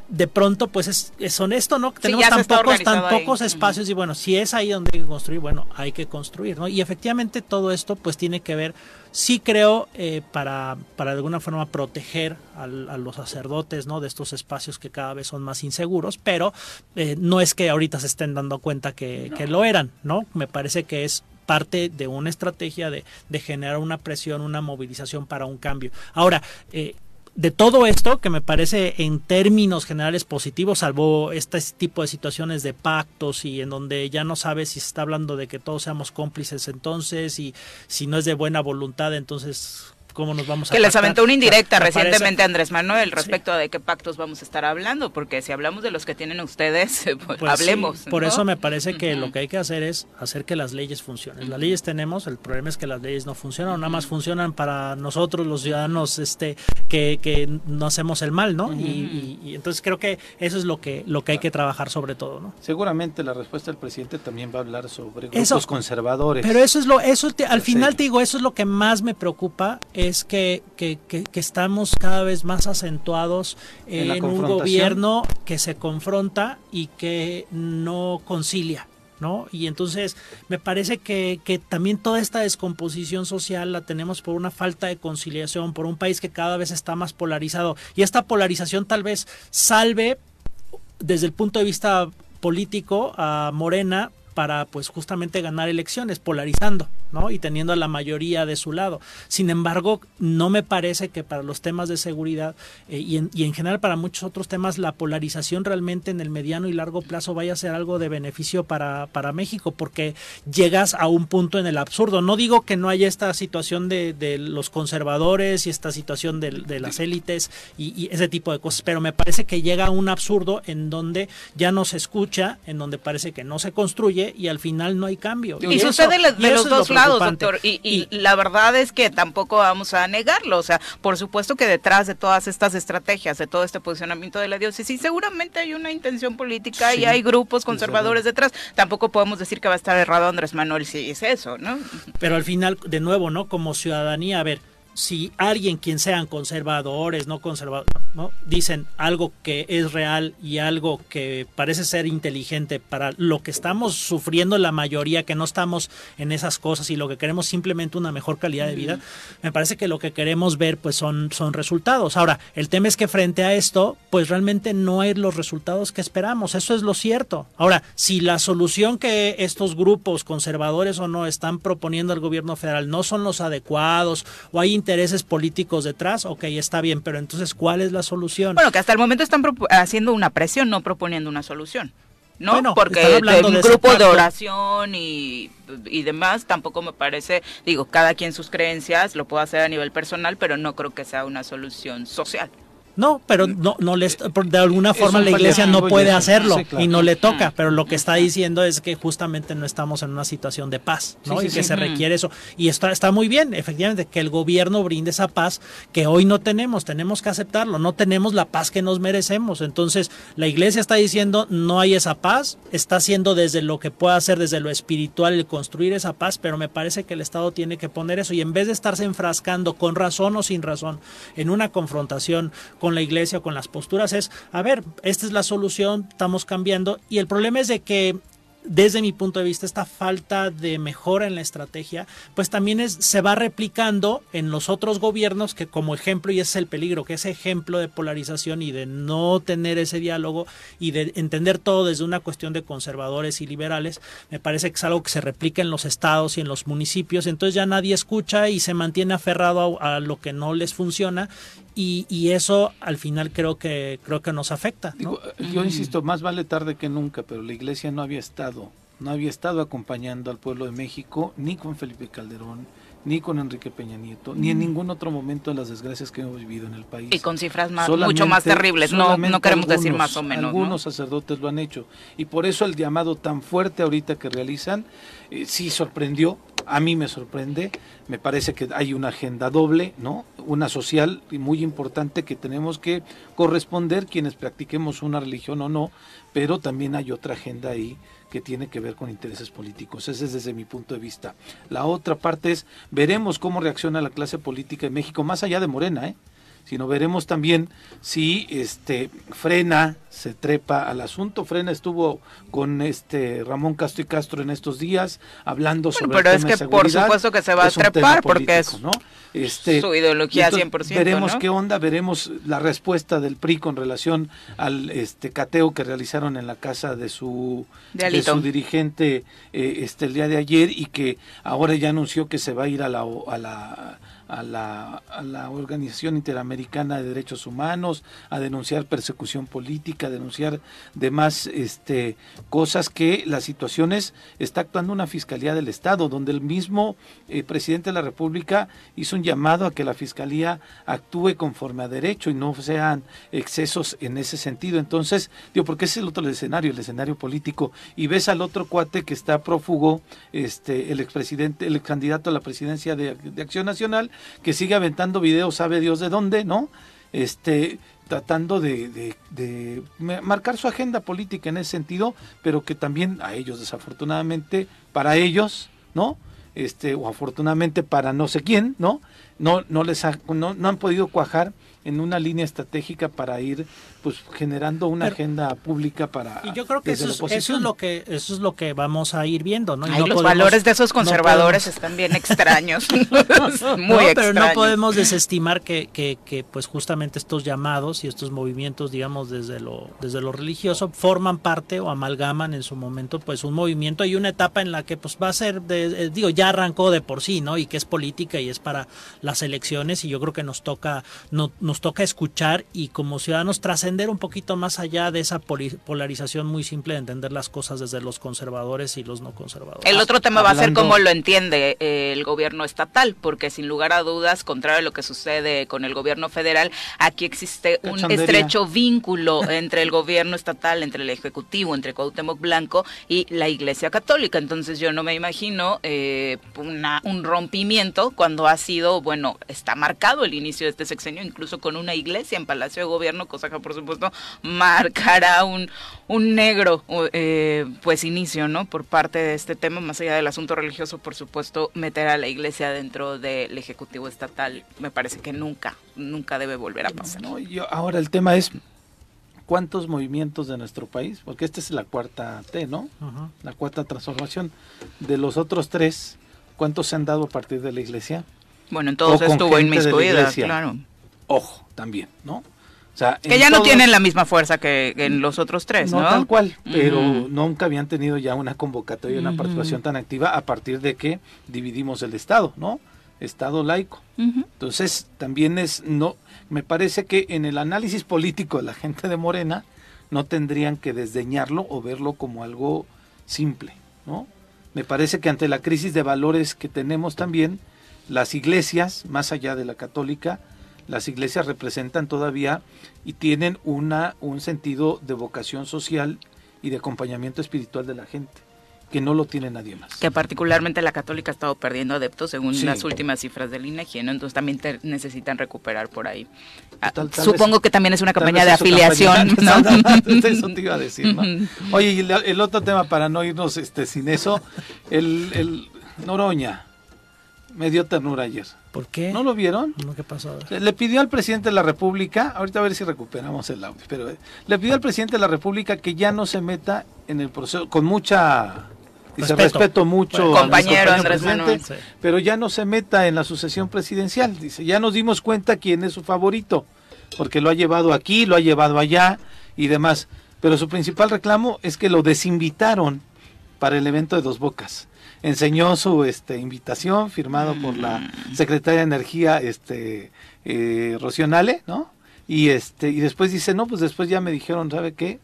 de pronto, pues es, es honesto, ¿no? Tenemos tan pocos, tan ahí. espacios y bueno, si es ahí donde hay que construir, bueno, hay que construir, ¿no? Y efectivamente todo esto pues tiene que ver, sí creo, eh, para, para de alguna forma proteger al- a los sacerdotes, ¿no? De estos espacios que cada vez son más inseguros, pero eh, no es que ahorita se estén dando cuenta que, que lo eran, ¿no? Me parece que es parte de una estrategia de, de generar una presión, una movilización para un cambio. Ahora, eh, de todo esto, que me parece en términos generales positivos, salvo este tipo de situaciones de pactos y en donde ya no sabes si se está hablando de que todos seamos cómplices entonces y si no es de buena voluntad, entonces cómo nos vamos a Que les aventó una indirecta recientemente Andrés Manuel respecto a de qué pactos vamos a estar hablando, porque si hablamos de los que tienen ustedes, pues, Pues sí, hablemos. por ¿no? eso me parece que lo que hay que hacer es hacer que las leyes funcionen. Las leyes tenemos, el problema es que las leyes no funcionan, o nada más funcionan para nosotros los ciudadanos este que, que no hacemos el mal, ¿no? y, y- y entonces creo que eso es lo que lo que hay que trabajar sobre todo, ¿no? Seguramente la respuesta del presidente también va a hablar sobre grupos Eso- conservadores. Pero eso es lo, eso te- al Sí. final te digo, eso es lo que más me preocupa, es que, que, que- que estamos cada vez más acentuados En en, un gobierno que se confronta y que no concilia. ¿No? Y entonces me parece que, que también toda esta descomposición social la tenemos por una falta de conciliación, por un país que cada vez está más polarizado. Y esta polarización tal vez salve desde el punto de vista político a Morena para pues justamente ganar elecciones polarizando ¿no? y teniendo a la mayoría de su lado. Sin embargo no me parece que para los temas de seguridad eh, y, en, y en general para muchos otros temas la polarización realmente en el mediano y largo plazo vaya a ser algo de beneficio para, para México porque llegas a un punto en el absurdo. No digo que no haya esta situación de, de los conservadores y esta situación de, de las élites y, y ese tipo de cosas pero me parece que llega a un absurdo en donde ya no se escucha en donde parece que no se construye y al final no hay cambio. Y, eso- sucede de, y de eso los dos lados, doctor. Y, y la verdad es que tampoco vamos a negarlo. O sea, por supuesto que detrás de todas estas estrategias, de todo este posicionamiento de la diócesis, seguramente hay una intención política y hay grupos conservadores detrás. Tampoco podemos decir que va a estar errado Andrés Manuel si es eso, ¿no? Pero al final, de nuevo, ¿no? Como ciudadanía, a ver, si alguien, quien sean conservadores, no conservadores, ¿no? dicen algo que es real y algo que parece ser inteligente para lo que estamos sufriendo la mayoría, que no estamos en esas cosas y lo que queremos simplemente una mejor calidad de vida, me parece que lo que queremos ver pues son, son resultados. Ahora, el tema es que frente a esto, pues realmente no hay los resultados que esperamos, eso es lo cierto. Ahora, si la solución que estos grupos, conservadores o no, están proponiendo al gobierno federal no son los adecuados o hay intereses políticos detrás, ok, está bien, pero entonces, ¿cuál es la solución? Bueno, que hasta el momento están haciendo una presión, no proponiendo una solución. ¿no? Bueno, Porque un de grupo de oración y, y demás tampoco me parece, digo, cada quien sus creencias lo puede hacer a nivel personal, pero no creo que sea una solución social. No, pero no, no les, de alguna forma la iglesia no puede hacerlo sí, claro. y no le toca, pero lo que está diciendo es que justamente no estamos en una situación de paz, ¿no? Sí, y que se requiere eso. Y está, está muy bien, efectivamente, que el gobierno brinde esa paz que hoy no tenemos, tenemos que aceptarlo, no tenemos la paz que nos merecemos. Entonces, la iglesia está diciendo no hay esa paz, está haciendo desde lo que pueda hacer, desde lo espiritual, el construir esa paz, pero me parece que el Estado tiene que poner eso. Y en vez de estarse enfrascando con razón o sin razón en una confrontación con la iglesia o con las posturas es, a ver, esta es la solución, estamos cambiando. Y el problema es de que desde mi punto de vista, esta falta de mejora en la estrategia, pues también es, se va replicando en los otros gobiernos que como ejemplo, y ese es el peligro, que ese ejemplo de polarización y de no tener ese diálogo y de entender todo desde una cuestión de conservadores y liberales, me parece que es algo que se replica en los estados y en los municipios, entonces ya nadie escucha y se mantiene aferrado a lo que no les funciona y, y eso al final creo que creo que nos afecta. ¿no? Digo, yo insisto, más vale tarde que nunca, pero la iglesia no había estado, no había estado acompañando al pueblo de México, ni con Felipe Calderón, ni con Enrique Peña Nieto, ni en ningún otro momento de las desgracias que hemos vivido en el país. Y con cifras más, mucho más terribles, no, no queremos decir más o menos. ¿no? Algunos sacerdotes lo han hecho. Y por eso el llamado tan fuerte ahorita que realizan, eh, sí sorprendió, a mí me sorprende, me parece que hay una agenda doble, ¿no? Una social y muy importante que tenemos que corresponder quienes practiquemos una religión o no, pero también hay otra agenda ahí que tiene que ver con intereses políticos. Ese es desde mi punto de vista. La otra parte es, veremos cómo reacciona la clase política en México, más allá de Morena, ¿eh? Sino veremos también si este frena se trepa al asunto frena estuvo con este Ramón Castro y Castro en estos días hablando Bueno, sobre pero el es tema que de por supuesto que se va a Es trepar, porque es ¿no? Este, su ideología entonces 100%, Veremos ¿no? qué onda, veremos la respuesta del PRI con relación al este cateo que realizaron en la casa de su De su dirigente eh, este el día de ayer y que ahora ya anunció que se va a ir a la a la a la, a la Organización Interamericana de Derechos Humanos a denunciar persecución política, a denunciar demás este cosas que las situaciones está actuando una fiscalía del estado donde el mismo eh, presidente de la República hizo un llamado a que la fiscalía actúe conforme a derecho y no sean excesos en ese sentido. Entonces, digo, porque ese es el otro escenario, el escenario político y ves al otro cuate que está prófugo, este el expresidente, el candidato a la presidencia de, de Acción Nacional que sigue aventando videos, sabe Dios de dónde, ¿no? Este, tratando de, de- marcar su agenda política en ese sentido, pero que también a ellos, desafortunadamente, para ellos, ¿no? Este, o afortunadamente para no sé quién, ¿no? No, no les ha- no, no han podido cuajar en una línea estratégica para ir pues generando una Pero- agenda pública para Y yo creo que eso es, eso es lo que eso es lo que vamos a ir viendo, ¿no? Y Ay, no los podemos- valores de esos conservadores están bien extraños. Muy no, pero extraños. no podemos desestimar que, que, que, pues justamente estos llamados y estos movimientos, digamos, desde lo, desde lo religioso, forman parte o amalgaman en su momento pues un movimiento y una etapa en la que pues va a ser, de, eh, digo, ya arrancó de por sí, ¿no? Y que es política y es para las elecciones y yo creo que nos toca, no, nos toca escuchar y como ciudadanos trascender un poquito más allá de esa poli- polarización muy simple de entender las cosas desde los conservadores y los no conservadores. El otro tema va a ser cómo lo entiende eh, el gobierno estatal, porque sin lugar a dudas, contrario a lo que sucede con el gobierno federal, aquí existe un estrecho vínculo entre el gobierno estatal, entre el ejecutivo, entre Cuauhtémoc Blanco y la Iglesia Católica. Entonces yo no me imagino eh, una, un rompimiento cuando ha sido, bueno, está marcado el inicio de este sexenio, incluso con una iglesia en Palacio de Gobierno, cosa que por supuesto marcará un, un negro eh, pues inicio, ¿no? Por parte de este tema, más allá del asunto religioso, por supuesto, meter a la iglesia dentro del Ejecutivo Estatal, me parece que nunca, nunca debe volver a pasar. No, yo- ahora el tema es cuántos movimientos de nuestro país, porque esta es la cuarta T, ¿no? La cuarta transformación. De los otros tres, ¿cuántos se han dado a partir de la iglesia? Bueno, entonces estuvo gente de la inmiscuida, iglesia. claro. Ojo, también, ¿no? O sea, Que ya no tienen la misma fuerza que, en los otros tres, ¿no? No tal cual, pero nunca habían tenido ya una convocatoria, una Ujú. participación tan activa a partir de que dividimos el Estado, ¿no? Estado laico. Entonces, también es, no, me parece que en el análisis político de la gente de Morena, no tendrían que desdeñarlo o verlo como algo simple, ¿no? Me parece que ante la crisis de valores que tenemos también, las iglesias, más allá de la católica, las iglesias representan todavía y tienen una, un sentido de vocación social y de acompañamiento espiritual de la gente, que no lo tiene nadie más. Que particularmente la católica ha estado perdiendo adeptos según Sí. las últimas cifras del INEGI, ¿no? Entonces también te- necesitan recuperar por ahí. Ah, Tal- tal Supongo vez- que también es una campaña de afiliación, campaña. ¿no? Eso te iba a decir, ¿no? Oye, y el, el otro tema para no irnos este sin eso, el, el Noroña me dio ternura ayer. ¿Por qué? ¿No lo vieron? No, ¿Qué pasó? Le- pidió al presidente de la República, ahorita a ver si recuperamos el audio, pero eh, le pidió al presidente de la República que ya no se meta en el proceso, con mucha, dice, Respeto. respeto mucho Bueno, a compañero Andrés presidente, Manuel. Sí. pero ya no se meta en la sucesión presidencial. Dice, ya nos dimos cuenta quién es su favorito, porque lo ha llevado aquí, lo ha llevado allá y demás. Pero su principal reclamo es que lo desinvitaron para el evento de Dos Bocas. Enseñó su este, invitación firmado por la Mm. secretaria de Energía, este, eh, Rocío Nale, ¿no? Y este, y después dice, no, pues después ya me dijeron, ¿sabe qué?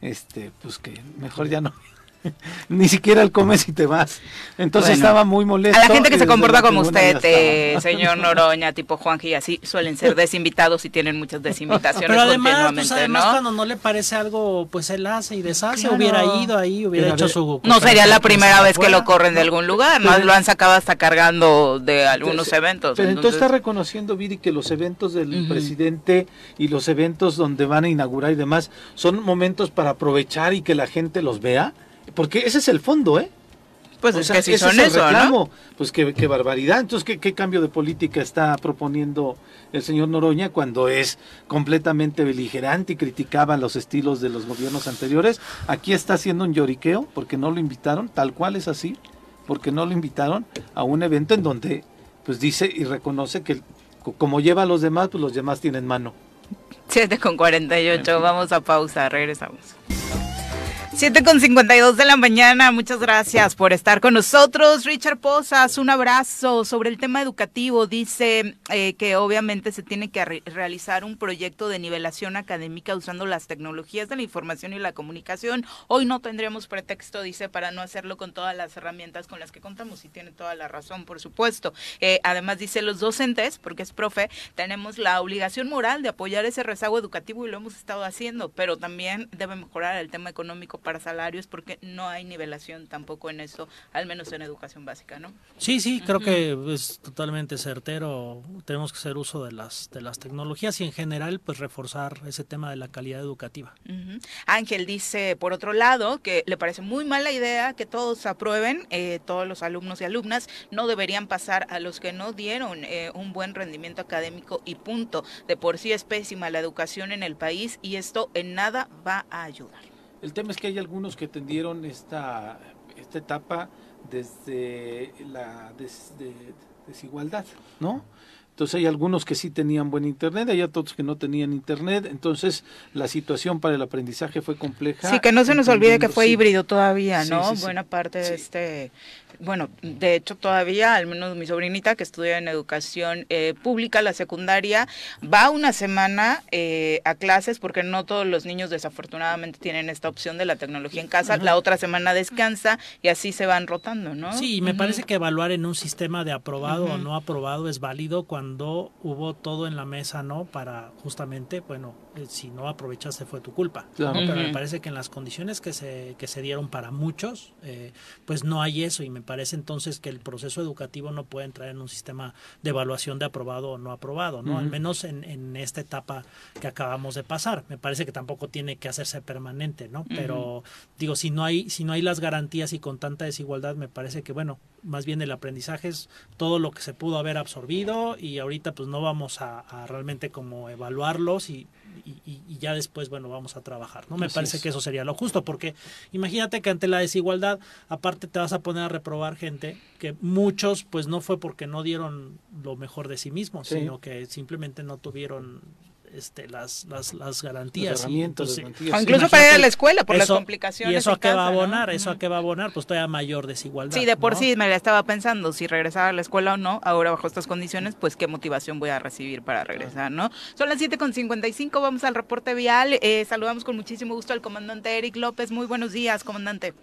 Este, pues que mejor ya no. Ni siquiera el comes y te vas. Entonces Bueno. estaba muy molesto. A la gente que se comporta como usted, eh, señor Noroña, tipo Juanji, y así suelen ser desinvitados y tienen muchas desinvitaciones Pero además, pues además ¿no? cuando no le parece algo, pues él hace y deshace. Claro. Hubiera ido ahí, hubiera Pero hecho ver, su. No sería la primera vez que lo corren de algún lugar, ¿no? Pero- Lo han sacado hasta cargando de algunos eventos. Pero entonces está reconociendo, Viri, que los eventos del presidente y los eventos donde van a inaugurar y demás son momentos para aprovechar y que la gente los vea. Porque ese es el fondo, ¿eh? Pues O es sea, que son es eso, ¿no? Pues qué, qué barbaridad. Entonces, ¿qué, ¿qué cambio de política está proponiendo el señor Noroña cuando es completamente beligerante y criticaba los estilos de los gobiernos anteriores? Aquí está haciendo un lloriqueo porque no lo invitaron, tal cual es así, porque no lo invitaron a un evento en donde pues dice y reconoce que co- como lleva a los demás, pues los demás tienen mano. 7 con 48, vamos a pausa, regresamos. 7 con 52 de la mañana, muchas gracias por estar con nosotros. Richard Posas, un abrazo sobre el tema educativo. Dice eh, que obviamente se tiene que re- realizar un proyecto de nivelación académica usando las tecnologías de la información y la comunicación. Hoy no tendríamos pretexto, dice, para no hacerlo con todas las herramientas con las que contamos y tiene toda la razón, por supuesto. Eh, además dice, los docentes, porque es profe, tenemos la obligación moral de apoyar ese rezago educativo y lo hemos estado haciendo, pero también debe mejorar el tema económico para salarios porque no hay nivelación tampoco en eso, al menos en educación básica, ¿no? Sí, sí, creo que es totalmente certero. Tenemos que hacer uso de las de las tecnologías y en general, pues reforzar ese tema de la calidad educativa. Ángel dice, por otro lado, que le parece muy mala idea que todos aprueben, eh, todos los alumnos y alumnas no deberían pasar a los que no dieron eh, un buen rendimiento académico y punto. De por sí es pésima la educación en el país y esto en nada va a ayudar. El tema es que hay algunos que tendieron esta, esta etapa desde la des- de- desigualdad, ¿no? Entonces hay algunos que sí tenían buen internet, hay otros que no tenían internet, entonces la situación para el aprendizaje fue compleja. Sí, que no se nos olvide que fue sí. híbrido todavía, ¿no? sí, sí. Buena parte de este, bueno, de hecho todavía, al menos mi sobrinita que estudia en educación eh, pública, la secundaria, va una semana eh, a clases porque no todos los niños desafortunadamente tienen esta opción de la tecnología en casa, la otra semana descansa y así se van rotando, ¿no? Sí, y me parece que evaluar en un sistema de aprobado o no aprobado es válido cuando hubo todo en la mesa, ¿no? Para justamente, bueno, eh, si no aprovechaste fue tu culpa. Claro. ¿no? Pero me parece que en las condiciones que se, que se dieron para muchos, eh, pues no hay eso y me parece entonces que el proceso educativo no puede entrar en un sistema de evaluación de aprobado o no aprobado, ¿no? Al menos en, en esta etapa que acabamos de pasar. Me parece que tampoco tiene que hacerse permanente, ¿no? Pero digo, si no hay, si no hay las garantías y con tanta desigualdad, me parece que bueno, más bien el aprendizaje es todo lo que se pudo haber absorbido y ahorita pues no vamos a, a realmente como evaluarlos y, y- y- y ya después bueno vamos a trabajar no me Así parece es. que eso sería lo justo porque imagínate que ante la desigualdad aparte te vas a poner a reprobar gente que muchos pues no fue porque no dieron lo mejor de sí mismos Sí. sino que simplemente no tuvieron este las las, las garantías Las y entonces, las O garantías. incluso para ir a la escuela por las eso- complicaciones. ¿Y eso a qué va a casa, ¿no? abonar? ¿Eso a qué va a abonar? Pues todavía mayor desigualdad. Sí, de por ¿no? sí me la estaba pensando, si regresaba a la escuela o no, ahora bajo estas condiciones, pues qué motivación voy a recibir para regresar, ¿no? Son las 7.55, vamos al reporte vial, eh, saludamos con muchísimo gusto al comandante Eric López, muy buenos días, comandante.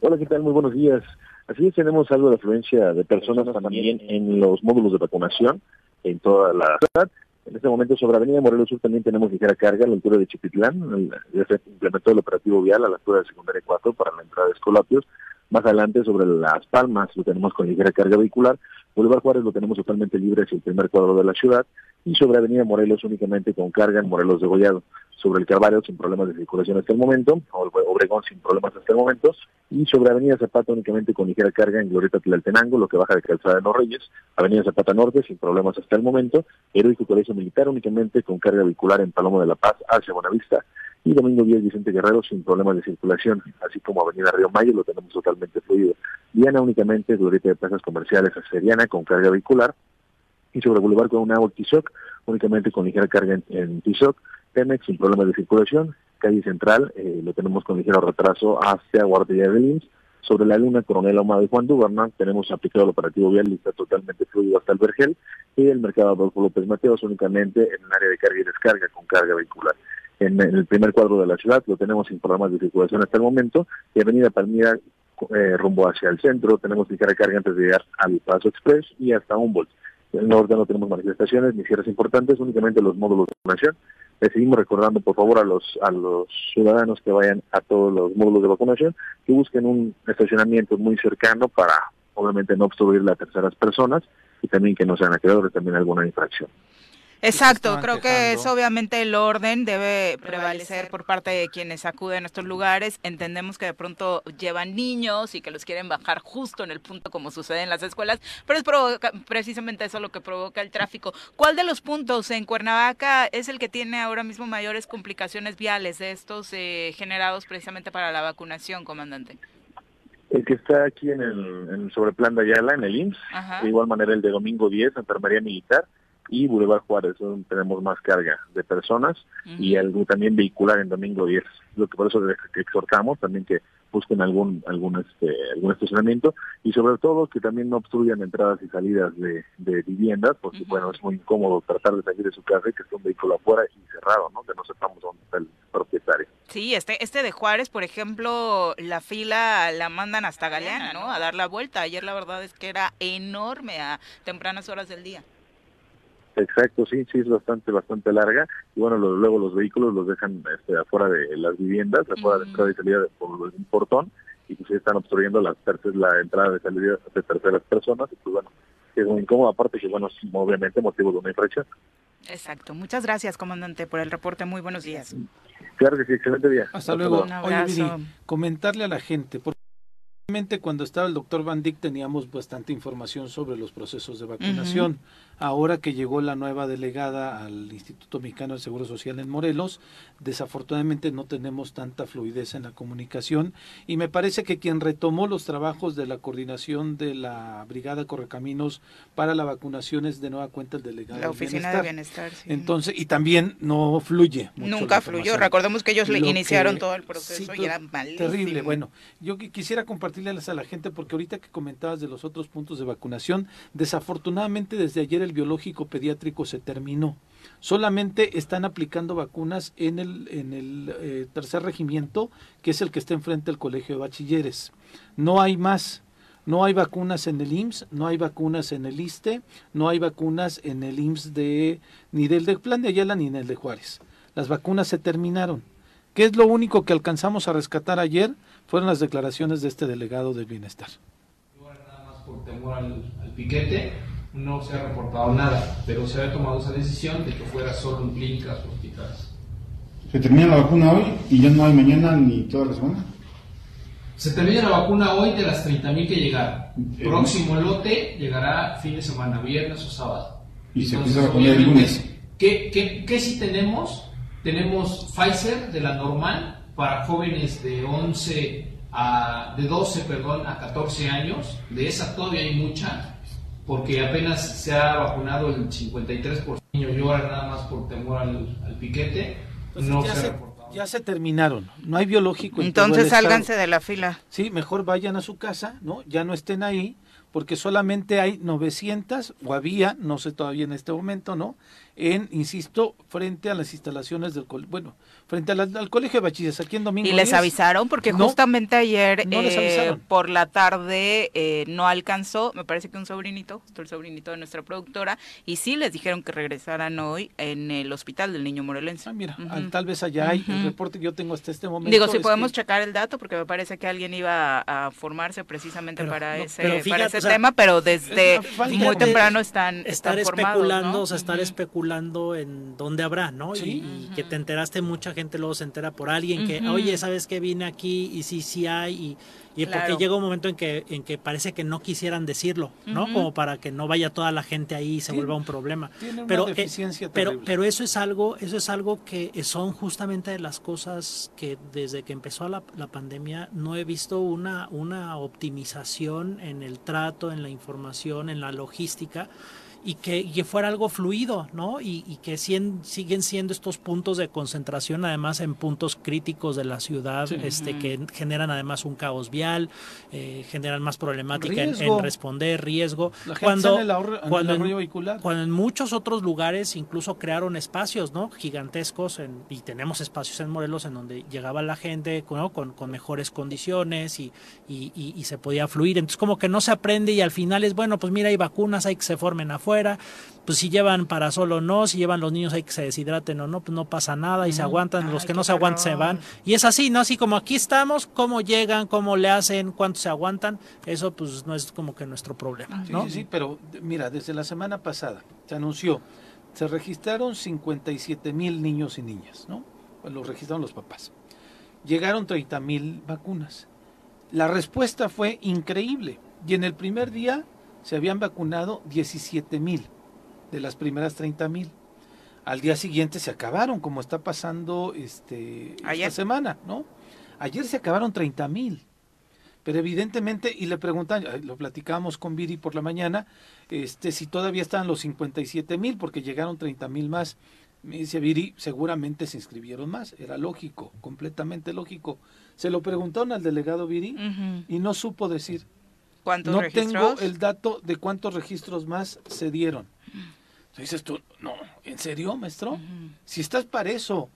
Hola, ¿qué tal? Muy buenos días. Así es, tenemos algo de afluencia de personas también en los módulos de vacunación en toda la ciudad. En este momento sobre Avenida Morelos Sur también tenemos ligera carga a la altura de Chipitlán. El- se implementó el operativo vial a la altura de secundaria 4 para la entrada de Escolapios. Más adelante sobre Las Palmas lo tenemos con ligera carga vehicular. Boulevard Juárez lo tenemos totalmente libre hacia el primer cuadro de la ciudad. Y sobre Avenida Morelos únicamente con carga en Morelos de Gollado. Sobre el Calvario sin problemas de circulación hasta el momento. Obregón sin problemas hasta el momento y sobre Avenida Zapata únicamente con ligera carga en Glorieta Tlaltenango, lo que baja de Calzada de los Reyes, Avenida Zapata Norte sin problemas hasta el momento, Heroico Colegio Militar únicamente con carga vehicular en Palomo de la Paz hacia Buenavista y Domingo 10 Vicente Guerrero sin problemas de circulación, así como Avenida Río Mayo lo tenemos totalmente fluido. Diana únicamente Glorieta de Plazas Comerciales hacia Diana con carga vehicular y sobre Boulevard con una Tizoc únicamente con ligera carga en, en Tizoc, Pemex sin problemas de circulación, calle central, eh, lo tenemos con ligero retraso hacia Guardia de Lins. Sobre la luna Coronel Ahumado y Juan Duberna tenemos aplicado el operativo vial y está totalmente fluido hasta el Vergel y el mercado Adolfo López Mateos únicamente en el área de carga y descarga con carga vehicular. En, el primer cuadro de la ciudad lo tenemos sin problemas de circulación hasta el momento y Avenida Palmira eh, rumbo hacia el centro tenemos ligera carga antes de llegar al Paso Express y hasta Humboldt. En el norte no tenemos manifestaciones ni cierres importantes, únicamente los módulos de vacunación. Les seguimos recordando, por favor, a los ciudadanos que vayan a todos los módulos de vacunación, que busquen un estacionamiento muy cercano para, obviamente, no obstruir a terceras personas y también que no sean acreedores también alguna infracción. Exacto, creo que es obviamente el orden debe prevalecer por parte de quienes acuden a estos lugares. Entendemos que de pronto llevan niños y que los quieren bajar justo en el punto como sucede en las escuelas, pero es provoca- precisamente eso lo que provoca el tráfico. ¿Cuál de los puntos en Cuernavaca es el que tiene ahora mismo mayores complicaciones viales de estos eh, generados precisamente para la vacunación, comandante? El que está aquí en el, en el sobreplan de Ayala, en el IMSS, Ajá. de igual manera el de Domingo 10, Enfermería Militar, y Boulevard Juárez, donde tenemos más carga de personas y algo también vehicular en Domingo 10. Lo que por eso les exhortamos también que busquen algún algún este algún estacionamiento y sobre todo que también no obstruyan entradas y salidas de, de viviendas, porque bueno, es muy incómodo tratar de salir de su casa y que esté un vehículo afuera y cerrado, ¿no? Que no sepamos dónde está el propietario. Sí, este, este de Juárez, por ejemplo, la fila la mandan hasta Galeana, ¿no? A dar la vuelta. Ayer la verdad es que era enorme a tempranas horas del día. Exacto, sí, sí es bastante, bastante larga. Y bueno, luego los vehículos los dejan este, afuera de las viviendas, afuera de entrada y salida de- por un portón, y pues están obstruyendo las terces- la entrada y salida de terceras personas. Y pues bueno, es muy incómodo, aparte que bueno, es obviamente motivo de una infracción. Exacto. Muchas gracias, comandante, por el reporte. Muy buenos días. Claro que sí, excelente día. Hasta luego. Un Oye, abrazo. Viri, comentarle a la gente, porque realmente cuando estaba el doctor Van Dyck teníamos bastante información sobre los procesos de vacunación. Ahora que llegó la nueva delegada al Instituto Mexicano del Seguro Social en Morelos, desafortunadamente no tenemos tanta fluidez en la comunicación y me parece que quien retomó los trabajos de la coordinación de la Brigada Correcaminos para la vacunación es de nueva cuenta el delegado La oficina de bienestar. sí. Entonces, y también no fluye. mucho Nunca fluyó. Recordemos que ellos le iniciaron que- todo el proceso sí, y era malísimo. Terrible. Bueno, yo qui- quisiera compartirles a la gente porque ahorita que comentabas de los otros puntos de vacunación, desafortunadamente desde ayer el biológico pediátrico se terminó. Solamente están aplicando vacunas en el, en el eh, tercer regimiento, que es el que está enfrente del colegio de bachilleres. No hay más. No hay vacunas en el IMSS, no hay vacunas en el ISTE, no hay vacunas en el IMSS de ni del de Plan de Ayala ni en el de Juárez. Las vacunas se terminaron. ¿Qué es lo único que alcanzamos a rescatar ayer? Fueron las declaraciones de este delegado del bienestar. Nada más por temor al piquete, no se ha reportado nada, pero se había tomado esa decisión de que fuera solo en clínicas o hospitales. Se termina la vacuna hoy y ya no hay mañana ni toda la semana. Se termina la vacuna hoy de las 30.000 que llegaron. Próximo lote llegará fin de semana, viernes o sábado. Y se empieza a vacunar el lunes. ¿qué, qué, qué sí tenemos? Tenemos Pfizer de la normal para jóvenes de 11 a, de 12, perdón, a 14 años. De esa todavía hay mucha, porque apenas se ha vacunado el 53% y ahora nada más por temor al, al piquete. Entonces, no ya, se ya se terminaron. No hay biológico. en Entonces estado. sálganse de la fila. Sí, mejor vayan a su casa, ¿no? Ya no estén ahí, porque solamente hay 900, o había, no sé todavía en este momento, ¿no? En, insisto, frente a las instalaciones del colegio, bueno, frente la- al colegio de bachilleres, aquí en Domingo Y les 10. avisaron porque No, justamente ayer no eh, por la tarde eh, no alcanzó, me parece que un sobrinito, justo el sobrinito de nuestra productora, y sí les dijeron que regresaran hoy en el hospital del niño morelense. Ah, mira, tal vez allá hay, el reporte que yo tengo hasta este momento. Digo, si podemos que- checar el dato, porque me parece que alguien iba a, a formarse precisamente Pero, para no, ese, pero para ese o sea, tema, pero desde una falta muy temprano están, estar están formados, especulando, ¿no? o sea, estar Ujú. Especulando en dónde habrá, ¿no? Y- Sí. Y, que te enteraste, mucha gente luego se entera por alguien que, oye, ¿sabes qué? Vine aquí y sí, sí hay. Y, y Claro. porque llega un momento en que, en que parece que no quisieran decirlo, ¿no? Como para que no vaya toda la gente ahí y se vuelva un problema. Tiene una Pero, eh, deficiencia pero, terrible. pero eso es algo, eso es algo que son justamente de las cosas que desde que empezó la, la pandemia no he visto una, una optimización en el trato, en la información, en la logística y que, y que fuera algo fluido, ¿no? Y, y que sien- siguen siendo estos puntos de concentración, además en puntos críticos de la ciudad, Sí. este, que generan además un caos vial, eh, generan más problemática en, responder, riesgo. La gente cuando, en el, ahorro- en cuando en- arroyo vehicular. cuando en muchos otros lugares incluso crearon espacios no gigantescos en- y tenemos espacios en Morelos en donde llegaba la gente ¿no? con, con mejores condiciones y, y- y- y se podía fluir entonces como que no se aprende y al final es bueno pues mira hay vacunas hay que se formen afuera pues si llevan parasol o no si llevan los niños hay que se deshidraten o no pues no pasa nada y se aguantan los Ay, que no se aguantan se van y es así no así como aquí estamos cómo llegan cómo le hacen cuánto se aguantan eso pues no es como que nuestro problema Sí, ¿no? sí, sí, pero de- mira, desde la semana pasada se anunció, se registraron 57 mil niños y niñas, ¿no? Pues los registraron los papás. Llegaron 30 mil vacunas. La respuesta fue increíble y en el primer día se habían vacunado 17 mil de las primeras 30 mil. Al día siguiente se acabaron, como está pasando este, Ayer. esta semana, ¿no? Ayer se acabaron 30 mil. Pero evidentemente, y le preguntan, lo platicábamos con Viri por la mañana, este, si todavía estaban los 57 mil, porque llegaron 30 mil más. Me dice Viri, seguramente se inscribieron más, era lógico, completamente lógico. Se lo preguntaron al delegado Viri y no supo decir. ¿Cuántos No registros? tengo el dato de cuántos registros más se dieron. Entonces dices tú, no, ¿en serio, maestro? Si estás para eso,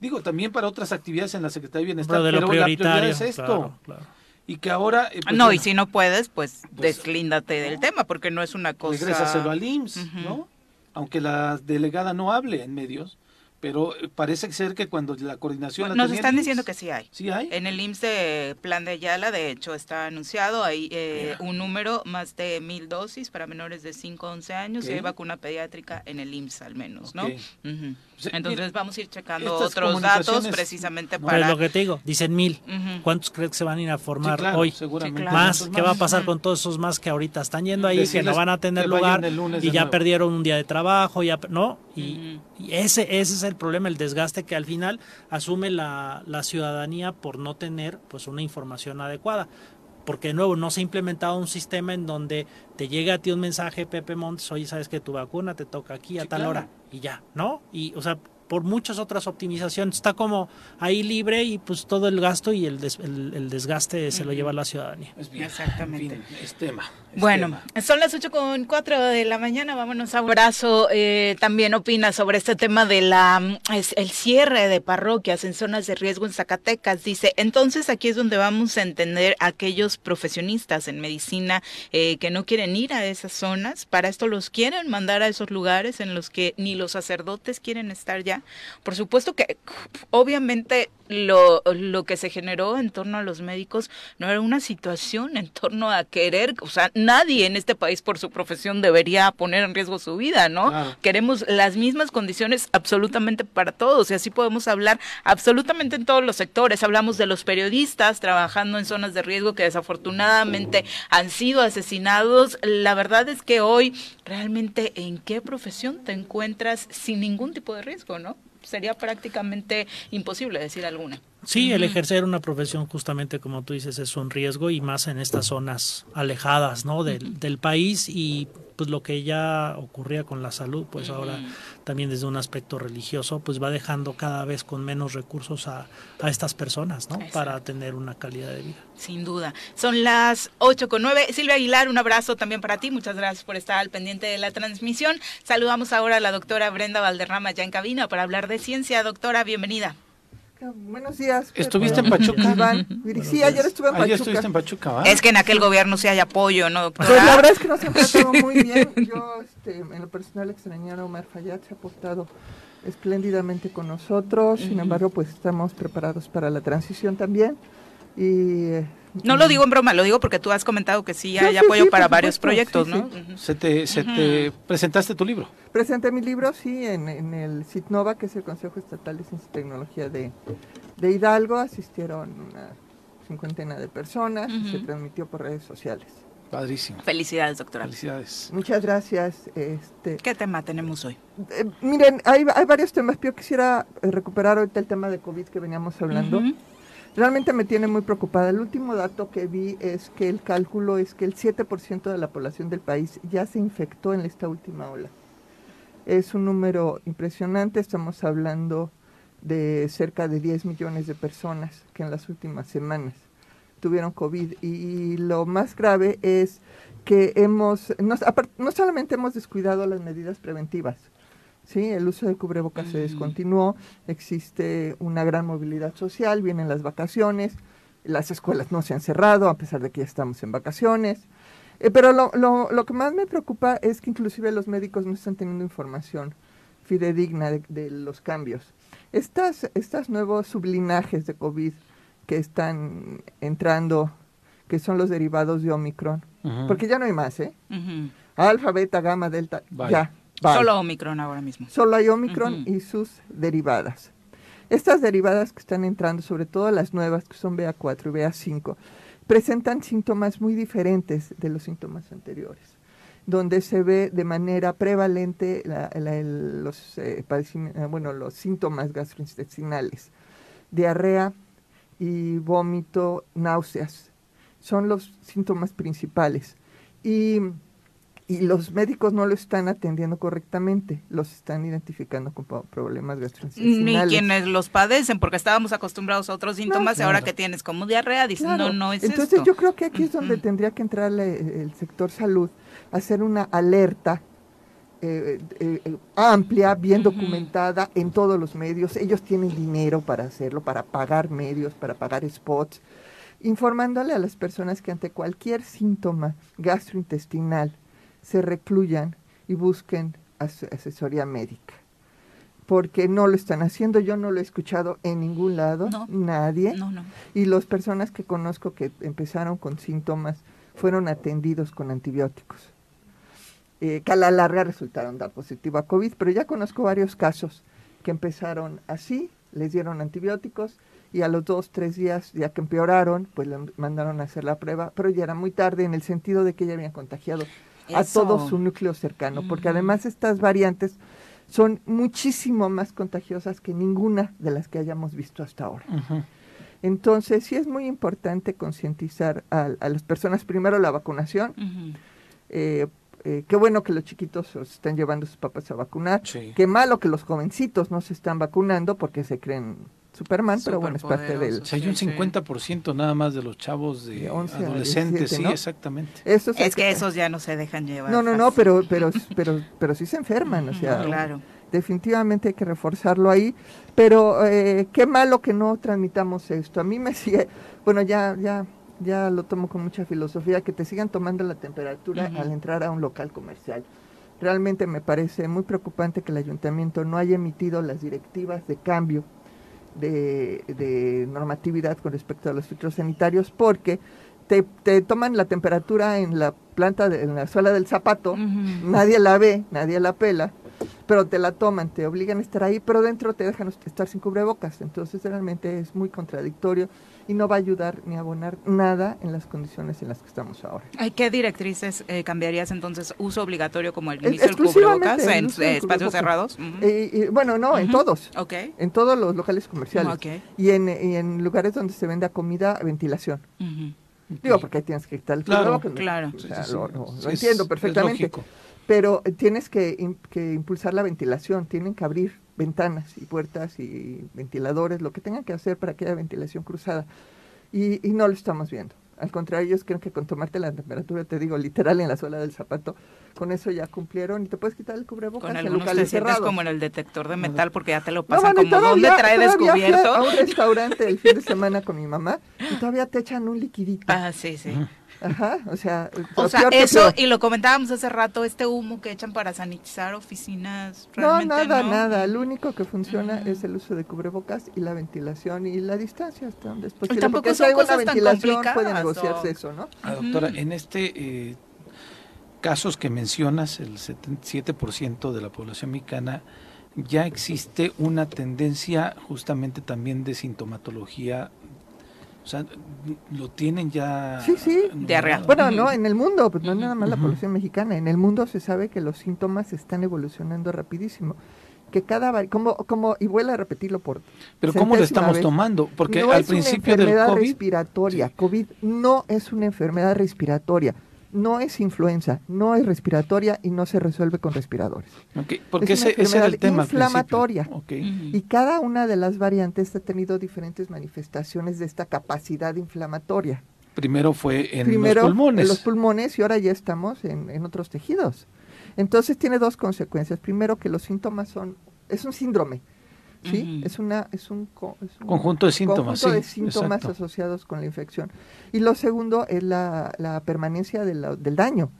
digo, también para otras actividades en la Secretaría de Bienestar, Pero de pero la prioridad es esto. claro, claro. Y que ahora... eh, pues, no, y si no puedes, pues, Pues, deslíndate del tema, porque no es una cosa... regrésaselo al IMSS, Ujú. ¿no? Aunque la delegada no hable en medios, pero eh, parece ser que cuando la coordinación... la Nos están diciendo que sí hay. Sí hay. En el IMSS de Plan de Ayala, de hecho, está anunciado ahí eh, un número, más de mil dosis para menores de 5 a 11 años y hay vacuna pediátrica en el IMSS al menos, ¿no? Ok. Ujú. Entonces mira, vamos a ir checando otros datos precisamente No, Pero es para... lo que te digo, dicen mil. ¿Cuántos crees que se van a ir a formar Sí, claro, hoy? seguramente. Sí, claro. Más, ¿qué va a pasar con todos esos más que ahorita están yendo ahí, que no van a tener lugar y ya nuevo. perdieron un día de trabajo, ya, ¿no? Y, y ese, ese es el problema, el desgaste que al final asume la, la ciudadanía por no tener pues una información adecuada. Porque de nuevo no se ha implementado un sistema en donde te llega a ti un mensaje, Pepe Montes, oye, sabes que tu vacuna te toca aquí a Sí, tal claro. hora y ya, ¿no? Y, o sea, por muchas otras optimizaciones. Está como ahí libre y pues todo el gasto y el, el, desgaste se lo lleva la ciudadanía. Exactamente. es tema. bueno, son las 8 con 4 de la mañana. Vámonos a un abrazo. Eh, también opina sobre este tema de la el cierre de parroquias en zonas de riesgo en Zacatecas. Dice, entonces aquí es donde vamos a entender a aquellos profesionistas en medicina eh, que no quieren ir a esas zonas. Para esto los quieren mandar a esos lugares en los que ni los sacerdotes quieren estar ya. Por supuesto que obviamente lo, lo que se generó en torno a los médicos no era una situación en torno a querer, o sea, nadie en este país por su profesión debería poner en riesgo su vida, ¿no? Queremos las mismas condiciones absolutamente para todos y así podemos hablar absolutamente en todos los sectores. Hablamos de los periodistas trabajando en zonas de riesgo que desafortunadamente han sido asesinados. La verdad es que hoy realmente en qué profesión te encuentras sin ningún tipo de riesgo, ¿no? Sería prácticamente imposible decir alguna. Sí, el ejercer una profesión justamente como tú dices es un riesgo y más en estas zonas alejadas ¿no? del, del país y pues lo que ya ocurría con la salud, pues ahora también desde un aspecto religioso, pues va dejando cada vez con menos recursos a, a estas personas, ¿no? Para tener una calidad de vida. Sin duda. Son las 8 con 9. Silvia Aguilar, un abrazo también para ti. Muchas gracias por estar al pendiente de la transmisión. Saludamos ahora a la doctora Brenda Valderrama ya en cabina para hablar de ciencia. Doctora, bienvenida. Buenos días. ¿Estuviste en Pachuca? Sí, ayer estuve en Pachuca. Ayer estuviste en Pachuca, ¿va? Es que en aquel gobierno sí hay apoyo, ¿no, doctora? Pues la verdad es que nos tratado muy bien. Yo, este, en lo personal, extrañar a Omar Fayad, se ha portado espléndidamente con nosotros. Sin embargo, pues estamos preparados para la transición también. Y eh, no lo digo en broma, lo digo porque tú has comentado que sí hay apoyo para varios proyectos, ¿no? ¿Se, te, se te presentaste tu libro? Presenté mi libro, sí, en, el CITNOVA, que es el Consejo Estatal de Ciencia y Tecnología de, Hidalgo. Asistieron una cincuentena de personas y se transmitió por redes sociales. Padrísimo. Felicidades, doctora. Felicidades. Muchas gracias. Este, ¿Qué tema tenemos hoy? Eh, miren, hay, hay varios temas. Yo quisiera eh, recuperar ahorita el tema de COVID que veníamos hablando realmente me tiene muy preocupada. El último dato que vi es que el cálculo es que el 7% de la población del país ya se infectó en esta última ola. Es un número impresionante, estamos hablando de cerca de 10 millones de personas que en las últimas semanas tuvieron COVID y lo más grave es que hemos, no, no solamente hemos descuidado las medidas preventivas, ¿sí? El uso de cubrebocas se mm. descontinuó, existe una gran movilidad social, vienen las vacaciones, las escuelas no se han cerrado a pesar de que ya estamos en vacaciones. Eh, pero lo, lo, lo, que más me preocupa es que inclusive los médicos no están teniendo información fidedigna de, los cambios. Estas, estas nuevos sublinajes de COVID que están entrando, que son los derivados de Omicron, porque ya no hay más, ¿eh? Alfa, beta, gamma, delta, ya, Solo Omicron ahora mismo. Solo hay Omicron y sus derivadas. Estas derivadas que están entrando, sobre todo las nuevas que son BA4 y BA5, presentan síntomas muy diferentes de los síntomas anteriores, donde se ve de manera prevalente los, eh, eh, bueno, los síntomas gastrointestinales, diarrea y vómito, náuseas. Son los síntomas principales. Y y los médicos no lo están atendiendo correctamente, los están identificando con problemas gastrointestinales. Ni quienes los padecen, porque estábamos acostumbrados a otros síntomas y ahora que tienes como diarrea, dicen, no, no es Entonces yo creo que aquí es donde tendría que entrar el sector salud, hacer una alerta eh, eh, eh, amplia, bien documentada en todos los medios. Ellos tienen dinero para hacerlo, para pagar medios, para pagar spots, informándole a las personas que ante cualquier síntoma gastrointestinal, se recluyan y busquen asesoría médica. Porque no lo están haciendo, yo no lo he escuchado en ningún lado, nadie. Y las personas que conozco que empezaron con síntomas fueron atendidos con antibióticos. Eh, que a la larga resultaron dar positivo a COVID, pero ya conozco varios casos que empezaron así, les dieron antibióticos y a los dos, tres días, ya que empeoraron, pues le mandaron a hacer la prueba, pero ya era muy tarde en el sentido de que ya habían contagiado a todo su núcleo cercano, porque además estas variantes son muchísimo más contagiosas que ninguna de las que hayamos visto hasta ahora. Entonces, sí es muy importante concientizar a, las personas, primero la vacunación, eh, eh, qué bueno que los chiquitos se están llevando a sus papás a vacunar. Sí. Qué malo que los jovencitos no se están vacunando porque se creen Superman, pero bueno, es parte del... O sea, hay un 50% nada más de los chavos de, De 11 a adolescentes, 17, sí, ¿no? exactamente. Eso Es que esos ya no se dejan llevar. No, no, no, pero, pero, pero, pero sí se enferman, o sea, Claro. definitivamente hay que reforzarlo ahí, pero eh, qué malo que no transmitamos esto. A mí me sigue, bueno, ya, ya, ya lo tomo con mucha filosofía, que te sigan tomando la temperatura al entrar a un local comercial. Realmente me parece muy preocupante que el ayuntamiento no haya emitido las directivas de cambio de, de normatividad con respecto a los filtros sanitarios porque te, te toman la temperatura en la planta, de- en la suela del zapato, nadie la ve, nadie la pela, pero te la toman, te obligan a estar ahí, pero dentro te dejan estar sin cubrebocas. Entonces realmente es muy contradictorio y no va a ayudar ni a abonar nada en las condiciones en las que estamos ahora. Ay, ¿Qué directrices eh, cambiarías entonces? ¿Uso obligatorio como el Es- inicio del cubrebocas en del eh, espacios cubrebocas. cerrados? Ujú. Eh, eh, bueno, no, en Ujú. todos. Ok. En todos los locales comerciales. Ok. Y, en, y en lugares donde se venda comida, ventilación. Ujú. Digo, porque ahí tienes que quitar el Claro, cubrebocas, claro. O sea, Sí, sí, lo, sí. lo- lo Sí, es- entiendo es perfectamente. lógico. Pero tienes que, im- que impulsar la ventilación, tienen que abrir ventanas y puertas y ventiladores, lo que tengan que hacer para que haya ventilación cruzada. Y, y no lo estamos viendo. Al contrario, ellos creen que con tomarte la temperatura, te digo, literal en la suela del zapato, con eso ya cumplieron y te puedes quitar el cubrebocas Con en algunos te sientes como en el detector de metal porque ya te lo No, pasan bueno, como ¿dónde trae fui descubierto? A un restaurante el fin de semana con mi mamá y todavía te echan un liquidito. Ah, sí, sí. Ajá, o sea, O sea, peor que eso, peor. y lo comentábamos hace rato, este humo que echan para sanitizar oficinas, No, nada, no. nada. Lo único que funciona es el uso de cubrebocas y la ventilación y la distancia hasta donde es posible. tampoco Porque si son hay buena cosas tan ventilación puede complicadas, negociarse o- eso, ¿no? Ah, doctora, en este eh, casos que mencionas, el 77% de la población mexicana, ya existe una tendencia justamente también de sintomatología, o sea, lo tienen ya... Sí, sí. Bueno, no, en el mundo, pues no nada más la población mexicana, en el mundo se sabe que los síntomas están evolucionando rapidísimo. Que cada como como y vuelvo a repetirlo por Pero ¿cómo lo estamos vez, tomando? Porque no al es principio una del enfermedad COVID- respiratoria. COVID no es una enfermedad respiratoria, no es influenza, no es respiratoria y no se resuelve con respiradores. Porque Es una ese, ese era el enfermedad tema inflamatoria. Ok. Y cada una de las variantes ha tenido diferentes manifestaciones de esta capacidad inflamatoria. Primero fue en Primero los pulmones. en los pulmones y ahora ya estamos en, en otros tejidos. Entonces tiene dos consecuencias. Primero que los síntomas son, es un síndrome, ¿sí? Es una, es un, es un Conjunto de síntomas, conjunto de sí, síntomas exacto. asociados con la infección. Y lo segundo es la, la permanencia de la- del daño.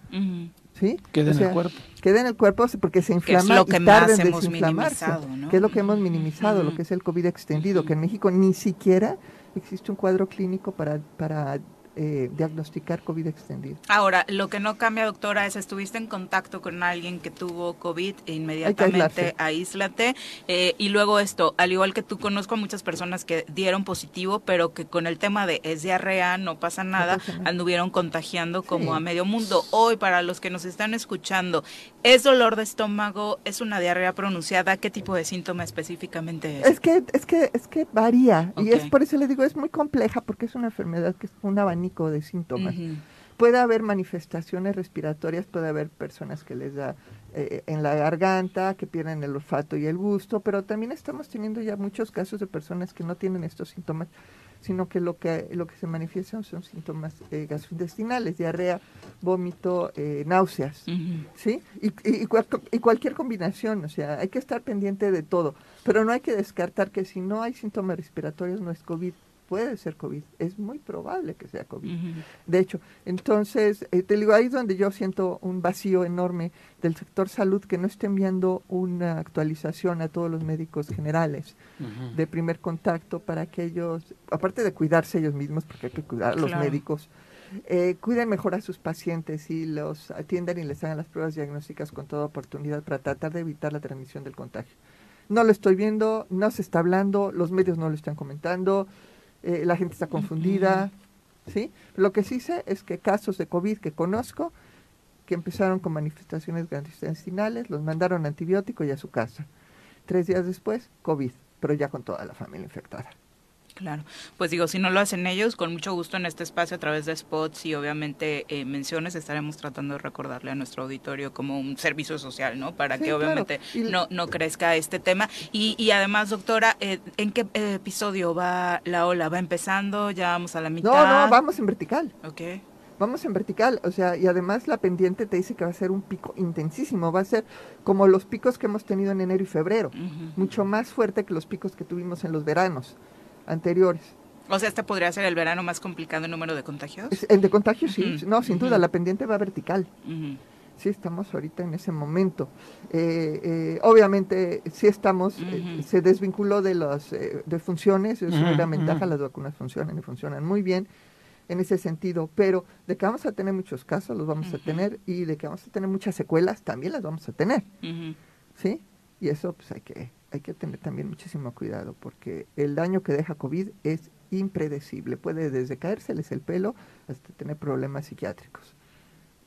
¿Sí? Queda O en el cuerpo. Queda en el cuerpo porque se Que es inflama lo y que tarda en desinflamarse, ¿no? que es lo que hemos minimizado, lo que es el COVID extendido, que en México ni siquiera existe un cuadro clínico para, para eh, diagnosticar COVID extendido. Ahora, lo que no cambia, doctora, es estuviste en contacto con alguien que tuvo COVID e inmediatamente aíslate. eh, y luego esto, al igual que tú, conozco a muchas personas que dieron positivo, pero que con el tema de es diarrea, no pasa nada, pasa nada. anduvieron contagiando como Sí. a medio mundo. Hoy, para los que nos están escuchando, ¿es dolor de estómago? ¿Es una diarrea pronunciada? ¿Qué tipo de síntoma específicamente es? Es que, es que, es que varía, y es por eso le digo, es muy compleja, porque es una enfermedad que es un abanico de síntomas. Puede haber manifestaciones respiratorias, puede haber personas que les da eh, en la garganta, que pierden el olfato y el gusto, pero también estamos teniendo ya muchos casos de personas que no tienen estos síntomas, sino que lo que lo que se manifiestan son síntomas eh, gastrointestinales, diarrea, vómito, eh, náuseas, ¿sí? Y, y- y cual- y cualquier combinación, o sea, hay que estar pendiente de todo, pero no hay que descartar que si no hay síntomas respiratorios no es COVID, puede ser COVID, es muy probable que sea COVID. De hecho, entonces, eh, te digo, ahí es donde yo siento un vacío enorme del sector salud que no esté enviando una actualización a todos los médicos generales de primer contacto para que ellos, aparte de cuidarse ellos mismos, porque hay que cuidar a los Claro. médicos, eh, cuiden mejor a sus pacientes y los atiendan y les hagan las pruebas diagnósticas con toda oportunidad para tratar de evitar la transmisión del contagio. No lo estoy viendo, no se está hablando, los medios no lo están comentando, eh, la gente está confundida, ¿sí? Lo que sí sé es que casos de COVID que conozco, que empezaron con manifestaciones gastrointestinales, los mandaron antibiótico y a su casa. Tres días después, COVID, pero ya con toda la familia infectada. Claro, pues digo, si no lo hacen ellos, con mucho gusto en este espacio a través de spots y obviamente eh, menciones estaremos tratando de recordarle a nuestro auditorio como un servicio social, ¿no? Para Sí, que obviamente no, no crezca este tema. Y, y además, doctora, eh, ¿en qué episodio va la ola? ¿Va empezando? ¿Ya vamos a la mitad? No, no, vamos en vertical. Ok. Vamos en vertical, o sea, y además la pendiente te dice que va a ser un pico intensísimo, va a ser como los picos que hemos tenido en enero y febrero, mucho más fuerte que los picos que tuvimos en los veranos anteriores. O sea, este podría ser el verano más complicado en número de contagios. El de contagio sí, no, sin duda, la pendiente va vertical. Ujú. Sí, estamos ahorita en ese momento. Eh, eh, obviamente, sí estamos, eh, se desvinculó de las eh, de funciones, es una gran ventaja, las vacunas funcionan y funcionan muy bien en ese sentido, pero de que vamos a tener muchos casos, los vamos a tener, y de que vamos a tener muchas secuelas, también las vamos a tener. ¿sí? Y eso pues hay que, hay que tener también muchísimo cuidado, porque el daño que deja COVID es impredecible, puede desde caérseles el pelo hasta tener problemas psiquiátricos.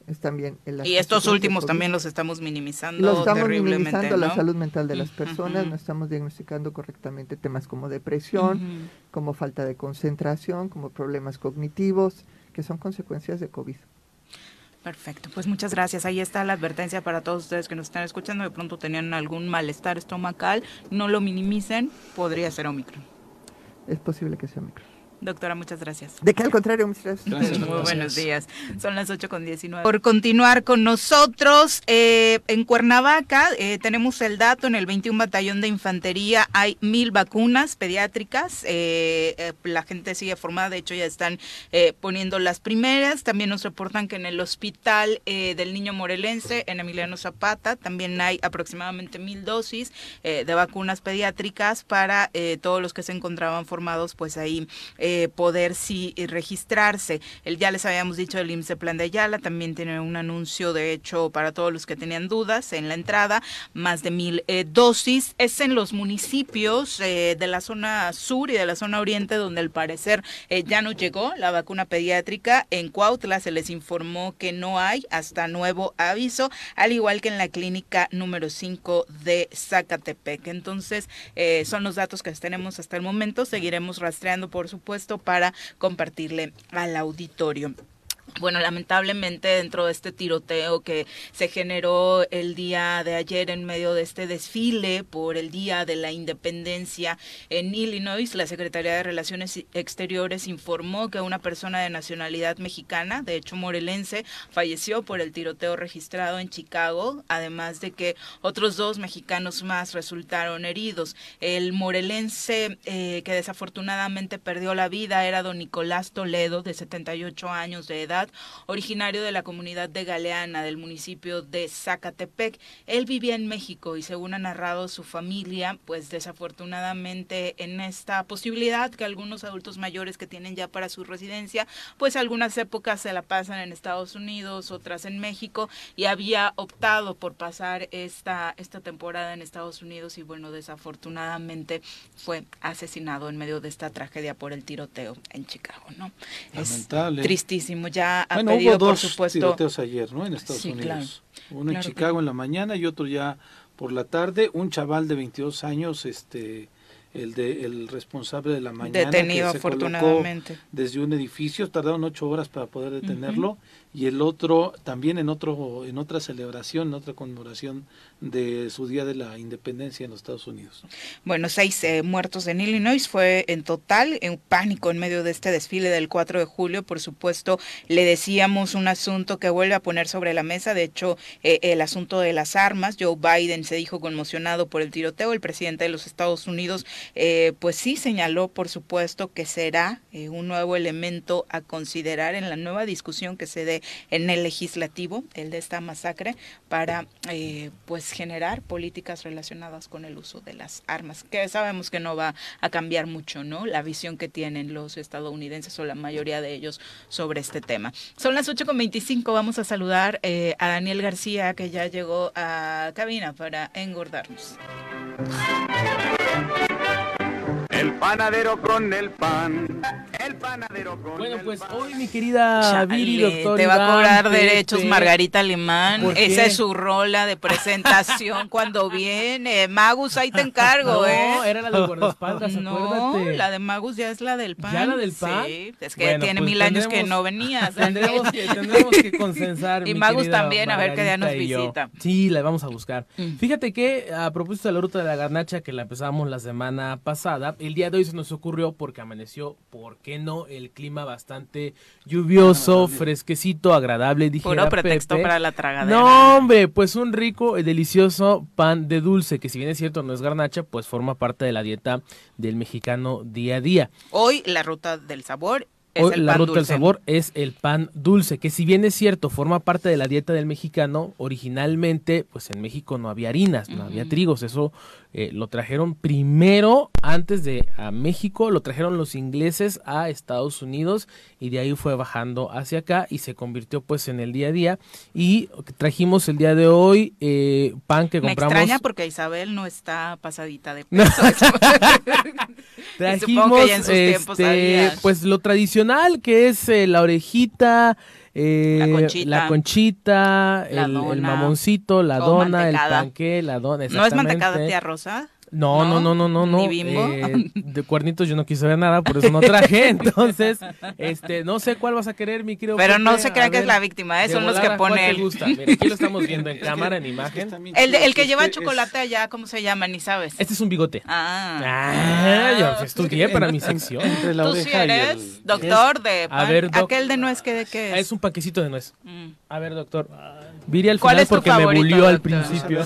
Es también Y estos últimos COVID. también los estamos minimizando Lo estamos terriblemente, minimizando la salud mental de las personas, no estamos diagnosticando correctamente temas como depresión, como falta de concentración, como problemas cognitivos, que son consecuencias de COVID. Perfecto, pues muchas gracias. Ahí está la advertencia para todos ustedes que nos están escuchando. De pronto tenían algún malestar estomacal, no lo minimicen, podría ser Omicron. Es posible que sea micro. Doctora, muchas gracias. De que al contrario, muchas gracias. Gracias, Muy gracias. buenos días. Son las 8 con 19. Por continuar con nosotros, eh, en Cuernavaca eh, tenemos el dato, en el 21 Batallón de Infantería hay mil vacunas pediátricas. eh, eh, la gente sigue formada, de hecho ya están eh, poniendo las primeras. También nos reportan que en el hospital eh, del niño morelense, en Emiliano Zapata, también hay aproximadamente mil dosis eh, de vacunas pediátricas para eh, todos los que se encontraban formados, pues ahí eh, poder sí eh, registrarse. El, ya les habíamos dicho el IMSS Plan de Ayala, también tiene un anuncio, de hecho, para todos los que tenían dudas en la entrada, más de mil eh, dosis. Es en los municipios eh, de la zona sur y de la zona oriente donde al parecer ya no llegó la vacuna pediátrica. En Cuautla se les informó que no hay hasta nuevo aviso, al igual que en la clínica número 5 de Zacatepec. Entonces, son los datos que tenemos hasta el momento. Seguiremos rastreando, por supuesto, para compartirle al auditorio. Bueno, lamentablemente dentro de este tiroteo que se generó el día de ayer en medio de este desfile por el Día de la Independencia en Illinois, la Secretaría de Relaciones Exteriores informó que una persona de nacionalidad mexicana, de hecho morelense, falleció por el tiroteo registrado en Chicago, además de que otros dos mexicanos más resultaron heridos. El morelense eh, que desafortunadamente perdió la vida era don Nicolás Toledo, de 78 años de edad, originario de la comunidad de Galeana del municipio de Zacatepec. Él vivía en México y según ha narrado su familia, pues desafortunadamente en esta posibilidad que algunos adultos mayores que tienen ya para su residencia, pues algunas épocas se la pasan en Estados Unidos, otras en México y había optado por pasar esta esta temporada en Estados Unidos y bueno, desafortunadamente fue asesinado en medio de esta tragedia por el tiroteo en Chicago, ¿no? Lamentable. Es tristísimo, ya ha Bueno, pedido hubo dos por supuesto tiroteos ayer, ¿no? En Estados Sí, Unidos. claro. Uno Claro en que Chicago en la mañana y otro ya por la tarde. Un chaval de 22 años, este, el de el responsable de la mañana, Detenido, que se colocó afortunadamente. desde un edificio. Tardaron ocho horas para poder detenerlo y el otro también en otro en otra celebración, en otra conmemoración de su día de la independencia en los Estados Unidos. Bueno, seis eh, muertos en Illinois fue en total, en pánico en medio de este desfile del 4 de julio. Por supuesto, le decíamos un asunto que vuelve a poner sobre la mesa. De hecho, eh, el asunto de las armas. Joe Biden se dijo conmocionado por el tiroteo. El presidente de los Estados Unidos, eh, pues sí señaló, por supuesto, que será eh, un nuevo elemento a considerar en la nueva discusión que se dé en el legislativo, el de esta masacre, para eh, pues generar políticas relacionadas con el uso de las armas, que sabemos que no va a cambiar mucho, ¿no? La visión que tienen los estadounidenses o la mayoría de ellos sobre este tema. Son las 8.25, vamos a saludar eh, a Daniel García, que ya llegó a cabina para engordarnos. El panadero con el pan. El panadero con Bueno, el pues pan. hoy mi querida Chale, Viri, doctor te va a cobrar Pepe. derechos Margarita Alemán. Esa es su rola de presentación cuando viene. Magus, ahí te encargo, No, ¿eh? era la de guardaespaldas, No, acuérdate. la de Magus ya es la del pan. ¿Ya la del pan? Sí, es que Bueno, tiene pues mil años que no venías. Tendremos que, tendremos que consensar. Y mi Magus también, a ver qué día nos visita. Sí, la vamos a buscar. Mm. Fíjate que a propósito de la ruta de la garnacha que la empezamos la semana pasada, el día de hoy se nos ocurrió porque amaneció, ¿por qué no? El clima bastante lluvioso, fresquecito, agradable, dijera Puro pretexto Pepe. para la tragadera. No, hombre, pues un rico y delicioso pan de dulce, que si bien es cierto no es garnacha, pues forma parte de la dieta del mexicano día a día. Hoy la ruta del sabor Hoy el la ruta del sabor es el pan dulce, que si bien es cierto, forma parte de la dieta del mexicano, originalmente, pues en México no había harinas, no había trigos, eso eh, lo trajeron primero, antes de a México, lo trajeron los ingleses a Estados Unidos y de ahí fue bajando hacia acá y se convirtió pues en el día a día y trajimos el día de hoy eh, pan que Me compramos. extraña porque Isabel no está pasadita de peso. Y supongo Trajimos que ya en sus tiempos este, pues lo tradicional que es eh, la orejita, eh, La conchita. la conchita, La el, mamoncito, la dona, el panque, la dona. ¿No es mantecada exactamente. tía Rosa? No, no, no, no, no, no. Ni Bimbo. Eh, de cuernitos yo no quise ver nada, por eso no traje. Entonces, este, no sé cuál vas a querer, mi querido. Pero no se a crean que es la víctima, ¿eh? son los que ¿cuál pone te él. gusta? Mira, aquí lo estamos viendo en cámara, en imagen. El, de- el que lleva Este es- chocolate allá, ¿cómo se llama? Ni sabes. Este es un bigote. Ah. Ah, yo estudié para mi sección. Entre la Tú sí oreja y eres el... doctor de A ver, doc. Aquel de nuez, ¿qué de qué Ah, es? Es un paquecito de nuez. Mm. A ver, doctor. Viri al ¿Cuál final es tu porque me favorito, bulió al doctor? principio.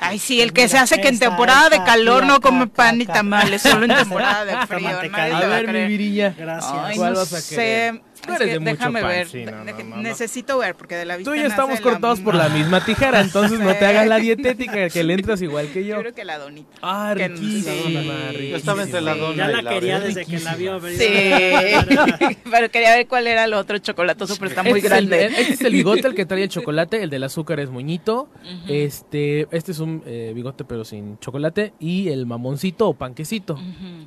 Ay, sí, el que se hace que en Esta, temporada de esta, calor no come caca, pan ni tamales, solo en temporada de frío. nadie A va ver, mi creer. virilla. Gracias. Ay, ¿Cuál no vas a sé. querer? Tú Es eres que de mucho déjame pan, ver. sí, no, no, de- no, no. Necesito ver porque de la vista Tú y yo estamos la- cortados por la misma tijera, entonces no te hagas la dietética que le entras igual que yo. Yo creo que la donita. Ah, riquísima, sí. Yo estaba entre la dona Ya y la la quería desde que la vio. Sí, pero quería ver cuál era el otro chocolatoso, pero está muy Este es el- grande. este es el bigote, el que trae el chocolate, el del azúcar es moñito. Este, este es un eh, bigote pero sin chocolate y el mamoncito o panquecito.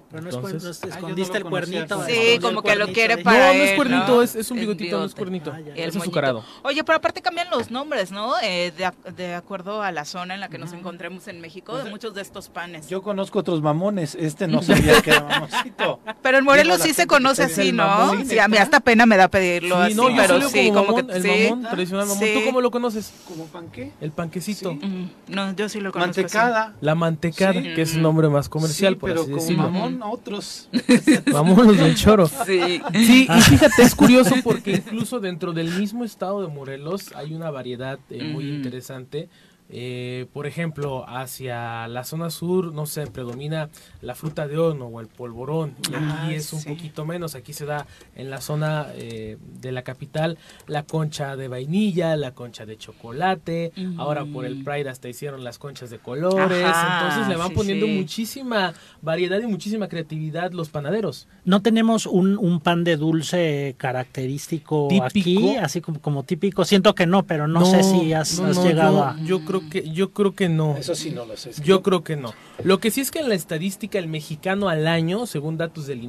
Pero no es Entonces- cuerno, Ah, escondiste no el cuernito. Sí, como que lo quiere para no, no es cuernito, es, es un bigotito, no es cuernito. Ah, es moñito. azucarado. Oye, pero aparte cambian los nombres, ¿no? Eh, de, ac- de acuerdo a la zona en la que nos encontremos en México, de muchos de estos panes. Yo conozco otros mamones, este no sabía que era mamoncito. Pero en Morelos sí se conoce así, ¿no? mamón, Sí, a mí hasta pena me da pedirlo Sí, así, no, yo pero sí, como como mamón, que el sí. mamón tradicional mamón. Sí. ¿Tú cómo lo conoces? ¿Como panqué? El panquecito. Mm, No, yo sí lo conozco. así. Mantecada. La mantecada, Sí. que es un nombre más comercial, Sí, por pero así como decirlo. mamón otros. Vámonos del choro. Sí. Sí, y fíjate, es curioso porque incluso dentro del mismo estado de Morelos hay una variedad eh, muy interesante. Eh, por ejemplo, hacia la zona sur, no sé, predomina la fruta de horno o el polvorón. Y aquí Ah, es un sí. poquito menos. Aquí se da en la zona eh, de la capital la concha de vainilla, la concha de chocolate. Ahora por el Pride hasta hicieron las conchas de colores. Ajá, Entonces le van sí, poniendo sí. muchísima variedad y muchísima creatividad los panaderos. No tenemos un, un pan de dulce característico ¿Típico? aquí, así como, como típico. Siento que no, pero no, sé si has, no, has no, llegado yo, a... yo creo que yo creo que no. Eso sí no lo sé. Yo creo que no. Lo que sí es que en la estadística el mexicano al año, según datos del,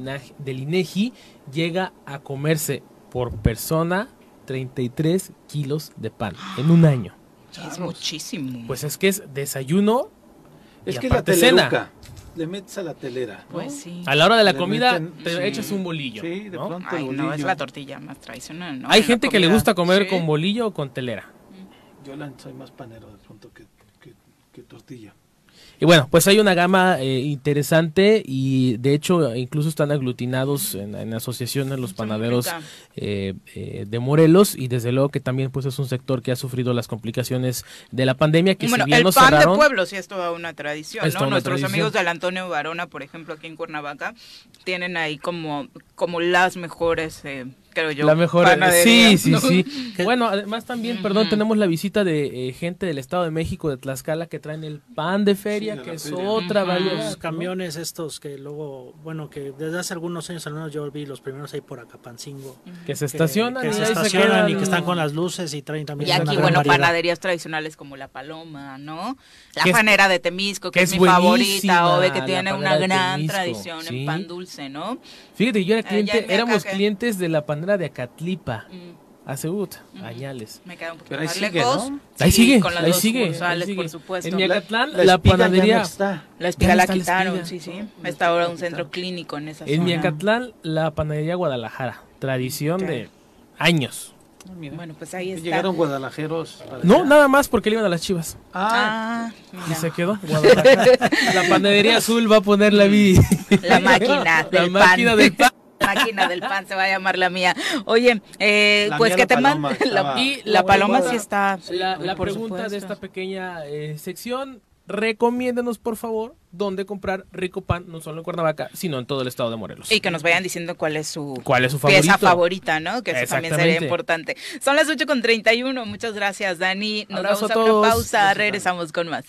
INEGI, llega a comerse por persona 33 kilos de pan en un año. Es muchísimo. Pues es que es desayuno Es y que la aparte cena. teleruca. Le metes a la telera. ¿no? Pues sí. A la hora de la Le comida meten- te sí. echas un bolillo. Sí, de ¿no? pronto Ay, el no, es la tortilla más tradicional, ¿no? Hay En la gente que le gusta comer Sí. con bolillo o con telera. Yo la- soy más panero de pronto que, que, que tortilla. Y bueno, pues hay una gama eh, interesante y de hecho incluso están aglutinados en, en asociaciones los panaderos eh, eh, de Morelos y desde luego que también pues es un sector que ha sufrido las complicaciones de la pandemia que bueno, si bien el no pan cerraron, de pueblo sí es toda una tradición, ¿no? una Nuestros tradición. amigos del Antonio Barona, por ejemplo, aquí en Cuernavaca, tienen ahí como, como las mejores eh, creo yo. La mejor. panadería, Sí, sí, ¿no? sí. Bueno, además también, perdón, tenemos la visita de eh, gente del Estado de México, de Tlaxcala, que traen el pan de feria, de que es feria. otra Los variedad. ¿no? camiones estos que luego, bueno, que desde hace algunos años al menos yo vi los primeros ahí por Acapancingo. Que se estacionan que y se estacionan quedan. y que están con las luces y traen también Y aquí, bueno, variedad. panaderías tradicionales como La Paloma, ¿no? La Que es- panera de Temisco, que, que es, es mi favorita, buenísima, Ove, que tiene una de gran tradición sí. en pan dulce, ¿no? Fíjate, yo era cliente, éramos clientes de la panera de Acatlipa. Mm. Hace ut, añales. Me queda un poquito Pero ahí más sigue, lejos. ¿no? Ahí Sí, sigue, con las ahí dos sigue, ahí sigue. por supuesto. En Miacatlán, La la, espiga ya no panadería. está. La espiga no la la quitaron, espiga. sí, sí. Está ahora un centro clínico en esa En zona. Miacatlán, la panadería Guadalajara. Tradición de años. Bueno, pues ahí está. Llegaron guadalajeros. para No, nada más porque le iban a las chivas. Ah, Ah, Y mira. se quedó. Guadalajara. la panadería azul va a poner la vi. La máquina La del máquina pan. del pan. Máquina del pan se va a llamar la mía. Oye, eh, La pues mía, que la te manda la, Y la paloma sí está. La, pregunta de esta pequeña eh, sección, recomiéndenos por favor dónde comprar rico pan, no solo en Cuernavaca, sino en todo el estado de Morelos. Y que nos vayan diciendo cuál es su, ¿Cuál es su pieza favorita, ¿no? Que eso también sería importante. Son las 8 con 31. Muchas gracias, Dani. Nos Abrazo vamos a a, una pausa. Regresamos con más.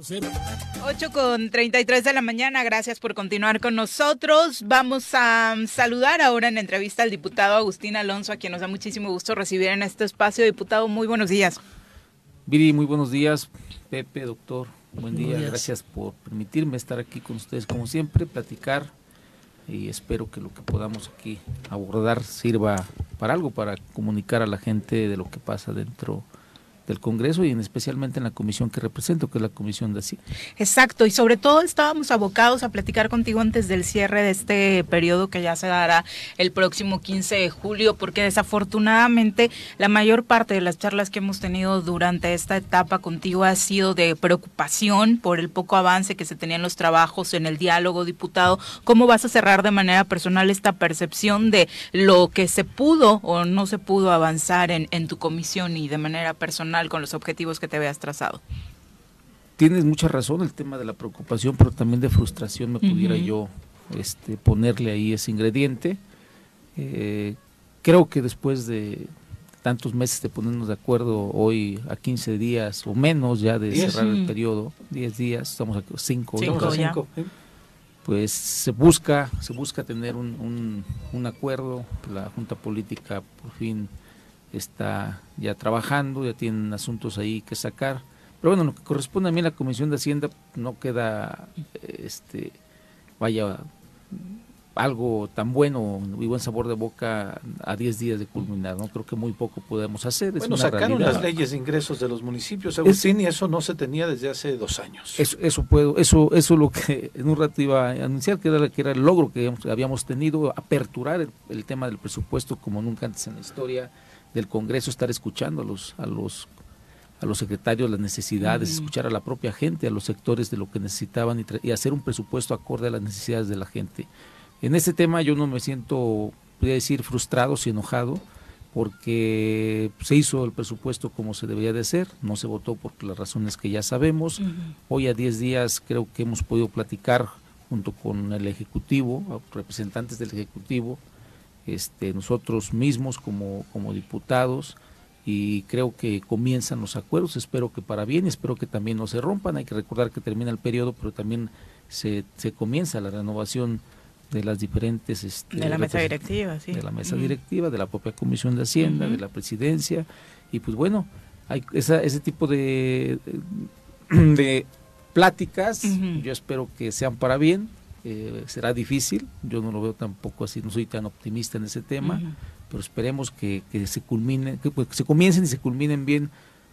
8 con 33 de la mañana, gracias por continuar con nosotros. Vamos a mm, saludar ahora en entrevista al diputado Agustín Alonso, a quien nos da muchísimo gusto recibir en este espacio. Diputado, muy buenos días. Viri, muy buenos días. Pepe, doctor, buen día. Buenos días. Gracias por permitirme estar aquí con ustedes como siempre, platicar y espero que lo que podamos aquí abordar sirva para algo, para comunicar a la gente de lo que pasa dentro del Congreso y en especialmente en la comisión que represento, que es la comisión de Hacienda. Exacto, y sobre todo estábamos abocados a platicar contigo antes del cierre de este periodo que ya se dará el próximo 15 de julio, porque desafortunadamente la mayor parte de las charlas que hemos tenido durante esta etapa contigo ha sido de preocupación por el poco avance que se tenía en los trabajos, en el diálogo, diputado. ¿Cómo vas a cerrar de manera personal esta percepción de lo que se pudo o no se pudo avanzar en, en tu comisión y de manera personal con los objetivos que te veas trazado? Tienes mucha razón el tema de la preocupación, pero también de frustración me pudiera yo este, ponerle ahí ese ingrediente. Eh, creo que después de tantos meses de ponernos de acuerdo hoy a 15 días o menos ya de Diez. cerrar el periodo, 10 días, estamos aquí 5 Cinco Vamos a ya. cinco, ¿eh? pues se busca se busca tener un, un, un acuerdo la junta política por fin está ya trabajando ya tienen asuntos ahí que sacar pero bueno lo que corresponde a mí en la comisión de hacienda no queda este vaya algo tan bueno y buen sabor de boca a 10 días de culminar no creo que muy poco podemos hacer es Bueno, una sacaron realidad. las leyes de ingresos de los municipios, Agustín, y eso no se tenía desde hace dos años. Eso, eso puedo, eso, eso es lo que en un rato iba a anunciar, que era, que era el logro que habíamos, habíamos tenido, aperturar el, el tema del presupuesto como nunca antes en la historia del Congreso, estar escuchando a los, a los, a los secretarios las necesidades, escuchar a la propia gente, a los sectores de lo que necesitaban y, y hacer un presupuesto acorde a las necesidades de la gente. En este tema yo no me siento, podría decir, frustrado, sino enojado, porque se hizo el presupuesto como se debería de hacer, no se votó por las razones que ya sabemos. Hoy a 10 días creo que hemos podido platicar junto con el Ejecutivo, representantes del Ejecutivo, este, nosotros mismos como, como diputados, y creo que comienzan los acuerdos, espero que para bien, espero que también no se rompan, hay que recordar que termina el periodo, pero también se, se comienza la renovación de las diferentes este, De la mesa directiva, sí. de la mesa directiva, de la propia Comisión de Hacienda, de la Presidencia, y pues bueno, hay esa, ese tipo de, de pláticas, yo espero que sean para bien, eh, será difícil, yo no lo veo tampoco así, no soy tan optimista en ese tema, pero esperemos que, que se culmine, que, pues, que se comiencen y se culminen bien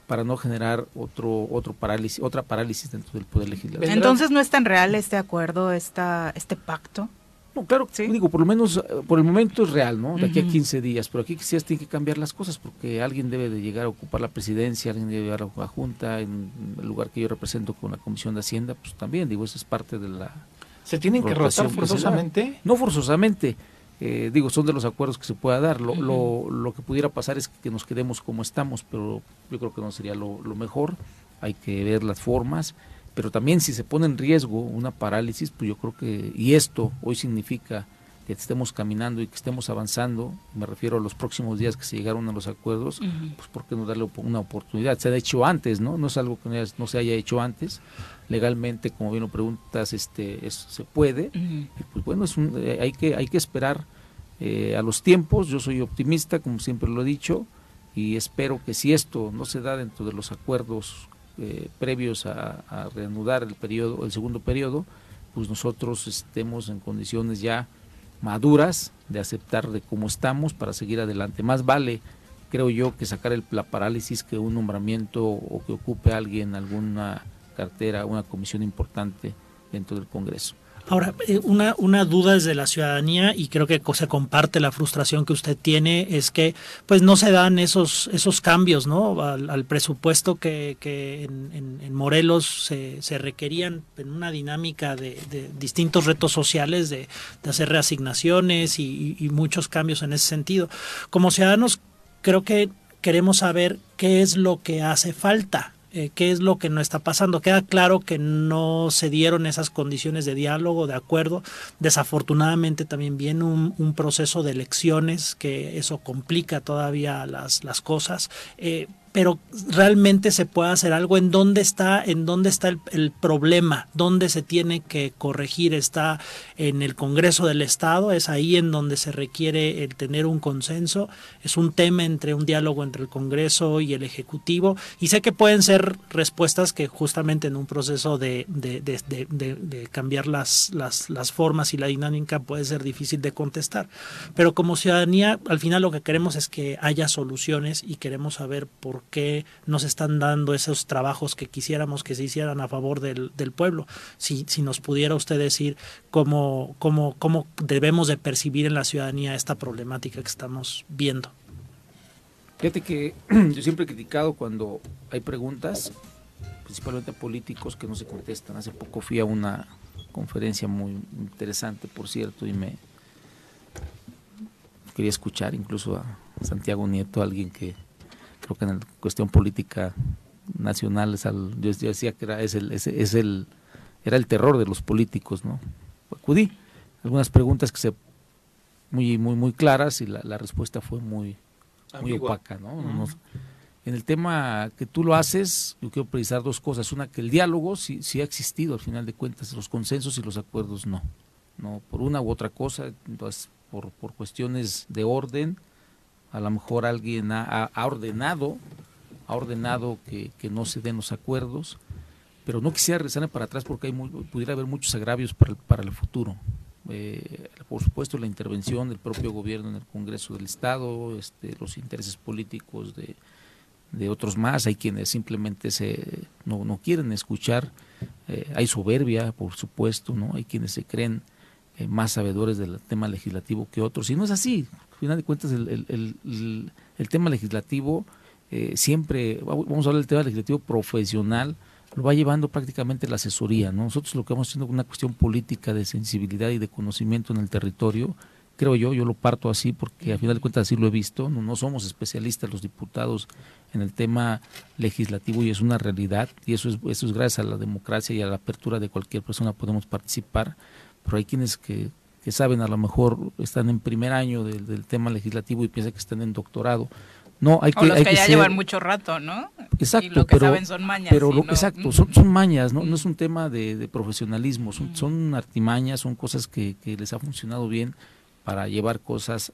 para no generar otro otro parálisis, otra parálisis dentro del poder legislativo. Entonces no es tan real este acuerdo, esta, este pacto. No, claro, digo, por lo menos eh, por el momento es real, ¿no? De aquí a Ujú. 15 días, pero aquí quizás tiene que cambiar las cosas porque alguien debe de llegar a ocupar la presidencia, alguien debe llegar a la junta, en el lugar que yo represento con la Comisión de Hacienda, pues también, digo, eso es parte de la... ¿Se tienen que rotar forzosamente? No forzosamente, eh, digo, son de los acuerdos que se pueda dar. Lo, lo, lo que pudiera pasar es que nos quedemos como estamos, pero yo creo que no sería lo, lo mejor. Hay que ver las formas, pero también si se pone en riesgo una parálisis, pues yo creo que, y esto hoy significa que estemos caminando y que estemos avanzando, me refiero a los próximos días que se llegaron a los acuerdos, pues ¿por qué no darle una oportunidad? Se ha hecho antes, ¿no? No es algo que no se haya hecho antes. Legalmente, como bien lo preguntas, este, se puede. pues bueno, es eh, hay, que, hay que esperar eh, a los tiempos. Yo soy optimista, como siempre lo he dicho, y espero que si esto no se da dentro de los acuerdos eh, previos a, a reanudar el periodo, el segundo periodo, pues nosotros estemos en condiciones ya maduras de aceptar de cómo estamos para seguir adelante. Más vale, creo yo, que sacar el, la parálisis que un nombramiento o que ocupe alguien alguna cartera, una comisión importante dentro del Congreso. Ahora, eh, una, una duda desde la ciudadanía y creo que se comparte la frustración que usted tiene es que pues no se dan esos, esos cambios ¿no? al, presupuesto que, que en, en, Morelos se, se, requerían en una dinámica de, distintos retos sociales, de, hacer reasignaciones y muchos cambios en ese sentido. Como ciudadanos creo que queremos saber qué es lo que hace falta eh, qué es lo que no está pasando. Queda claro que no se dieron esas condiciones de diálogo, de acuerdo. Desafortunadamente también viene un, proceso de elecciones que eso complica todavía las, las cosas. Eh, pero realmente se puede hacer algo. En dónde está en dónde está el, problema dónde se tiene que corregir está en el Congreso del Estado es ahí en donde se requiere el tener un consenso es un tema entre un diálogo entre el Congreso y el Ejecutivo y sé que pueden ser respuestas que justamente en un proceso de, cambiar las, las, las formas y la dinámica puede ser difícil de contestar. Pero como ciudadanía al final lo que queremos es que haya soluciones y queremos saber por qué nos están dando esos trabajos que quisiéramos que se hicieran a favor del, pueblo. Si, si nos pudiera usted decir cómo, cómo, cómo debemos de percibir en la ciudadanía esta problemática que estamos viendo. Fíjate que yo siempre he criticado cuando hay preguntas, principalmente a políticos que no se contestan. Hace poco fui a una conferencia muy interesante, por cierto, y me quería escuchar incluso a Santiago Nieto, alguien que creo que en la cuestión política nacional es al, yo, decía que era, es el, es, el, era el terror de los políticos, ¿no? Acudí algunas preguntas que se muy muy muy claras y la, la respuesta fue muy muy opaca, ¿no? En el tema que tú lo haces, yo quiero precisar dos cosas. Una, que el diálogo sí, sí ha existido al final de cuentas, los consensos y los acuerdos no. No, por una u otra cosa, entonces, por, por cuestiones de orden, a lo mejor alguien ha, ordenado, ha ordenado que, no se den los acuerdos, pero no quisiera regresar para atrás porque hay pudiera haber muchos agravios para el, para el futuro. Eh, por supuesto, la intervención del propio gobierno en el Congreso del Estado, este, los intereses políticos de, otros más, hay quienes simplemente se, no, no quieren escuchar, eh, hay soberbia, por supuesto, no hay quienes se creen eh, más sabedores del tema legislativo que otros, y no es así, al final de cuentas el, el, el, tema legislativo eh, siempre, vamos a hablar del tema legislativo profesional, lo va llevando prácticamente la asesoría. Nosotros lo que vamos haciendo es una cuestión política de sensibilidad y de conocimiento en el territorio, creo yo, yo lo parto así porque al final de cuentas así lo he visto, no, no somos especialistas los diputados en el tema legislativo y es una realidad y eso es, eso es gracias a la democracia y a la apertura de cualquier persona podemos participar, pero hay quienes que que saben a lo mejor están en primer año del, tema legislativo y piensan que están en doctorado. No, hay que, los que, ya llevan mucho rato, ¿no? Exacto, y lo que saben son mañas. Pero exacto, son, son, mañas, ¿no? No es un tema de, profesionalismo, son, son, artimañas, son cosas que, que, les ha funcionado bien para llevar cosas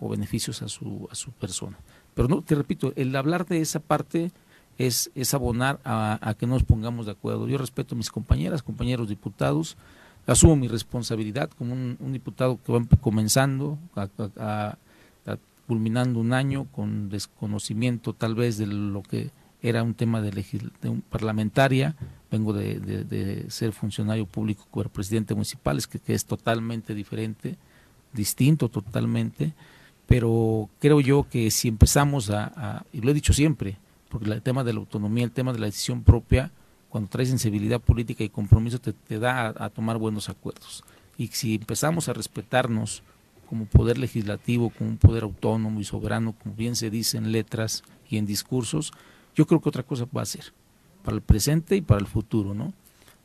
o beneficios a su, a su persona. Pero no, te repito, el hablar de esa parte es, es abonar a, a que nos pongamos de acuerdo. Yo respeto a mis compañeras, compañeros diputados, asumo mi responsabilidad como un, diputado que va comenzando, a, culminando un año con desconocimiento tal vez de lo que era un tema de, de parlamentaria, vengo de, ser funcionario público como presidente municipal, es que, es totalmente diferente, distinto totalmente, pero creo yo que si empezamos a, y lo he dicho siempre, porque el tema de la autonomía, el tema de la decisión propia, cuando traes sensibilidad política y compromiso te, te da a, tomar buenos acuerdos. Y si empezamos a respetarnos como poder legislativo, como un poder autónomo y soberano, como bien se dice en letras y en discursos, yo creo que otra cosa va a ser para el presente y para el futuro, ¿no?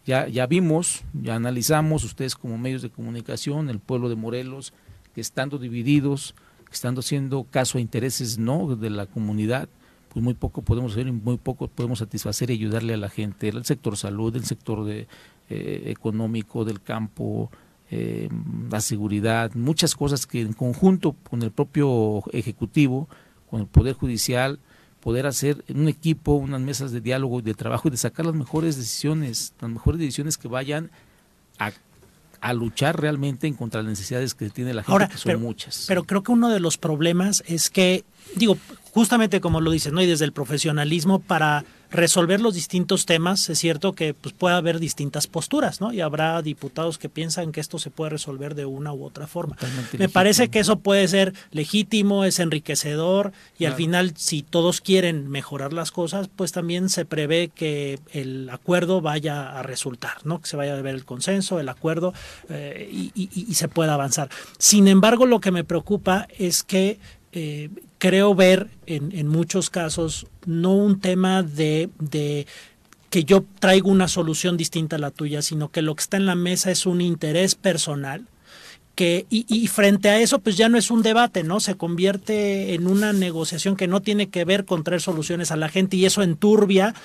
Ya, ya vimos, ya analizamos, ustedes como medios de comunicación, el pueblo de Morelos, que estando divididos, estando haciendo caso a intereses no de la comunidad, pues muy poco podemos hacer y muy poco podemos satisfacer y ayudarle a la gente, el sector salud, el sector de, eh, económico del campo, eh, la seguridad, muchas cosas que en conjunto con el propio Ejecutivo, con el Poder Judicial, poder hacer un equipo, unas mesas de diálogo y de trabajo y de sacar las mejores decisiones, las mejores decisiones que vayan a, a luchar realmente en contra las necesidades que tiene la gente, Ahora, que son pero, muchas. Pero creo que uno de los problemas es que, digo, justamente como lo dices, ¿no? Y desde el profesionalismo para resolver los distintos temas, es cierto que pues, puede haber distintas posturas, ¿no? Y habrá diputados que piensan que esto se puede resolver de una u otra forma. Totalmente Me parece legítimo. que eso puede ser legítimo, es enriquecedor y al final si todos quieren mejorar las cosas, pues también se prevé que el acuerdo vaya a resultar, ¿no? Que se vaya a ver el consenso, el acuerdo eh, y, y- y se pueda avanzar. Sin embargo, lo que me preocupa es que eh, creo ver en, muchos casos no un tema de, que yo traigo una solución distinta a la tuya, sino que lo que está en la mesa es un interés personal que y, frente a eso pues ya no es un debate, ¿no? Se convierte en una negociación que no tiene que ver con traer soluciones a la gente y eso enturbia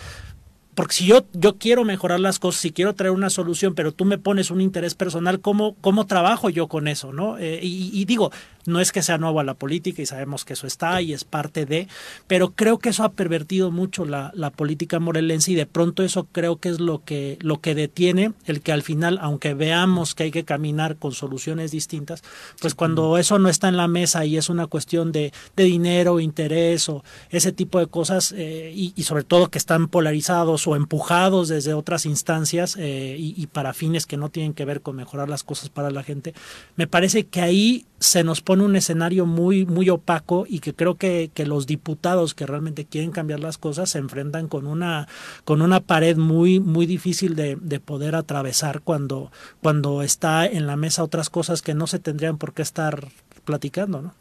porque si yo, yo quiero mejorar las cosas, si quiero traer una solución, pero tú me pones un interés personal, ¿cómo, cómo trabajo yo con eso? ¿no? Eh, y digo, no es que sea nuevo a la política y sabemos que eso está y es parte de, pero creo que eso ha pervertido mucho la, la política morelense y de pronto eso creo que es lo que, lo que detiene el que al final, aunque veamos que hay que caminar con soluciones distintas, pues cuando eso no está en la mesa y es una cuestión de, de dinero, interés o ese tipo de cosas eh, y, y sobre todo que están polarizados o empujados desde otras instancias eh, y, y para fines que no tienen que ver con mejorar las cosas para la gente, me parece que ahí se nos pone un escenario muy, muy opaco y que creo que, que los diputados que realmente quieren cambiar las cosas se enfrentan con una, con una pared muy, muy difícil de, de poder atravesar cuando, cuando está en la mesa otras cosas que no se tendrían por qué estar platicando, ¿no?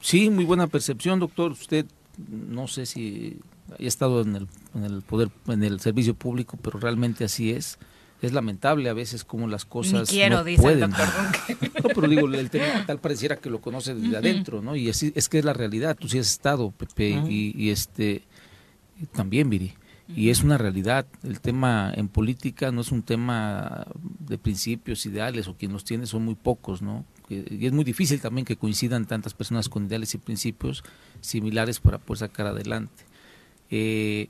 Sí, muy buena percepción, doctor. Usted no sé si ha estado en el, en el poder, en el servicio público, pero realmente así es. Es lamentable a veces como las cosas quiero, no dice el pueden. doctor No, pero digo, el tema tal pareciera que lo conoce desde adentro, ¿no? Y así es que es la realidad. Tú sí has estado, Pepe, y, y este también, Viri. Y es una realidad. El tema en política no es un tema de principios, ideales, o quien los tiene son muy pocos, ¿no? Y es muy difícil también que coincidan tantas personas con ideales y principios similares para poder sacar adelante. Eh,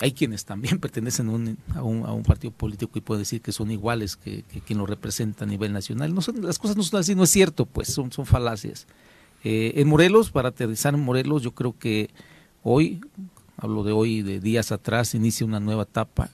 hay quienes también pertenecen a un, a, un, a un partido político y pueden decir que son iguales que, que quien lo representa a nivel nacional. No son, las cosas no son así, no es cierto, pues son, son falacias. Eh, en Morelos, para aterrizar en Morelos, yo creo que hoy, hablo de hoy, de días atrás, inicia una nueva etapa.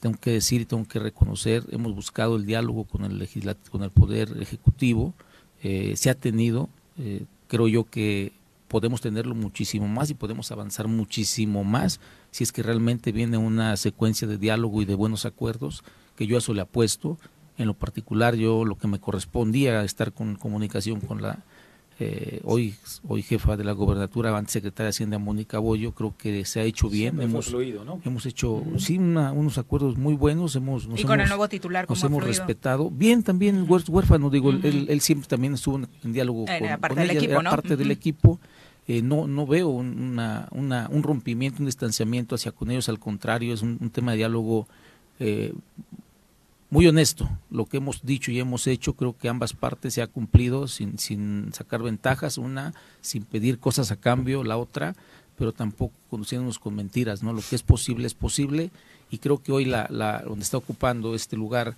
Tengo que decir y tengo que reconocer, hemos buscado el diálogo con el, legislat con el Poder Ejecutivo, eh, se ha tenido, eh, creo yo que podemos tenerlo muchísimo más y podemos avanzar muchísimo más si es que realmente viene una secuencia de diálogo y de buenos acuerdos, que yo a eso le apuesto. En lo particular, yo lo que me correspondía estar con comunicación con la eh, hoy, hoy jefa de la gobernatura, antes secretaria de Hacienda Mónica Boyo, creo que se ha hecho bien. Siempre hemos, fluido, ¿no? hemos hecho sí una- unos acuerdos muy buenos, hemos, nos Y con el nuevo titular, nos ¿cómo ha hemos fluido? respetado. Bien, también el huer- huérfano, digo, él- él, él siempre también estuvo en, en diálogo Era con, parte con del ella, equipo, era parte del equipo. Eh, no, no veo un, un rompimiento, un distanciamiento hacia con ellos, al contrario, es un, un tema de diálogo eh, muy honesto. Lo que hemos dicho y hemos hecho, creo que ambas partes se ha cumplido sin, sin sacar ventajas, una sin pedir cosas a cambio, la otra, pero tampoco conduciéndonos con mentiras, ¿no? Lo que es posible es posible y creo que hoy la, la donde está ocupando este lugar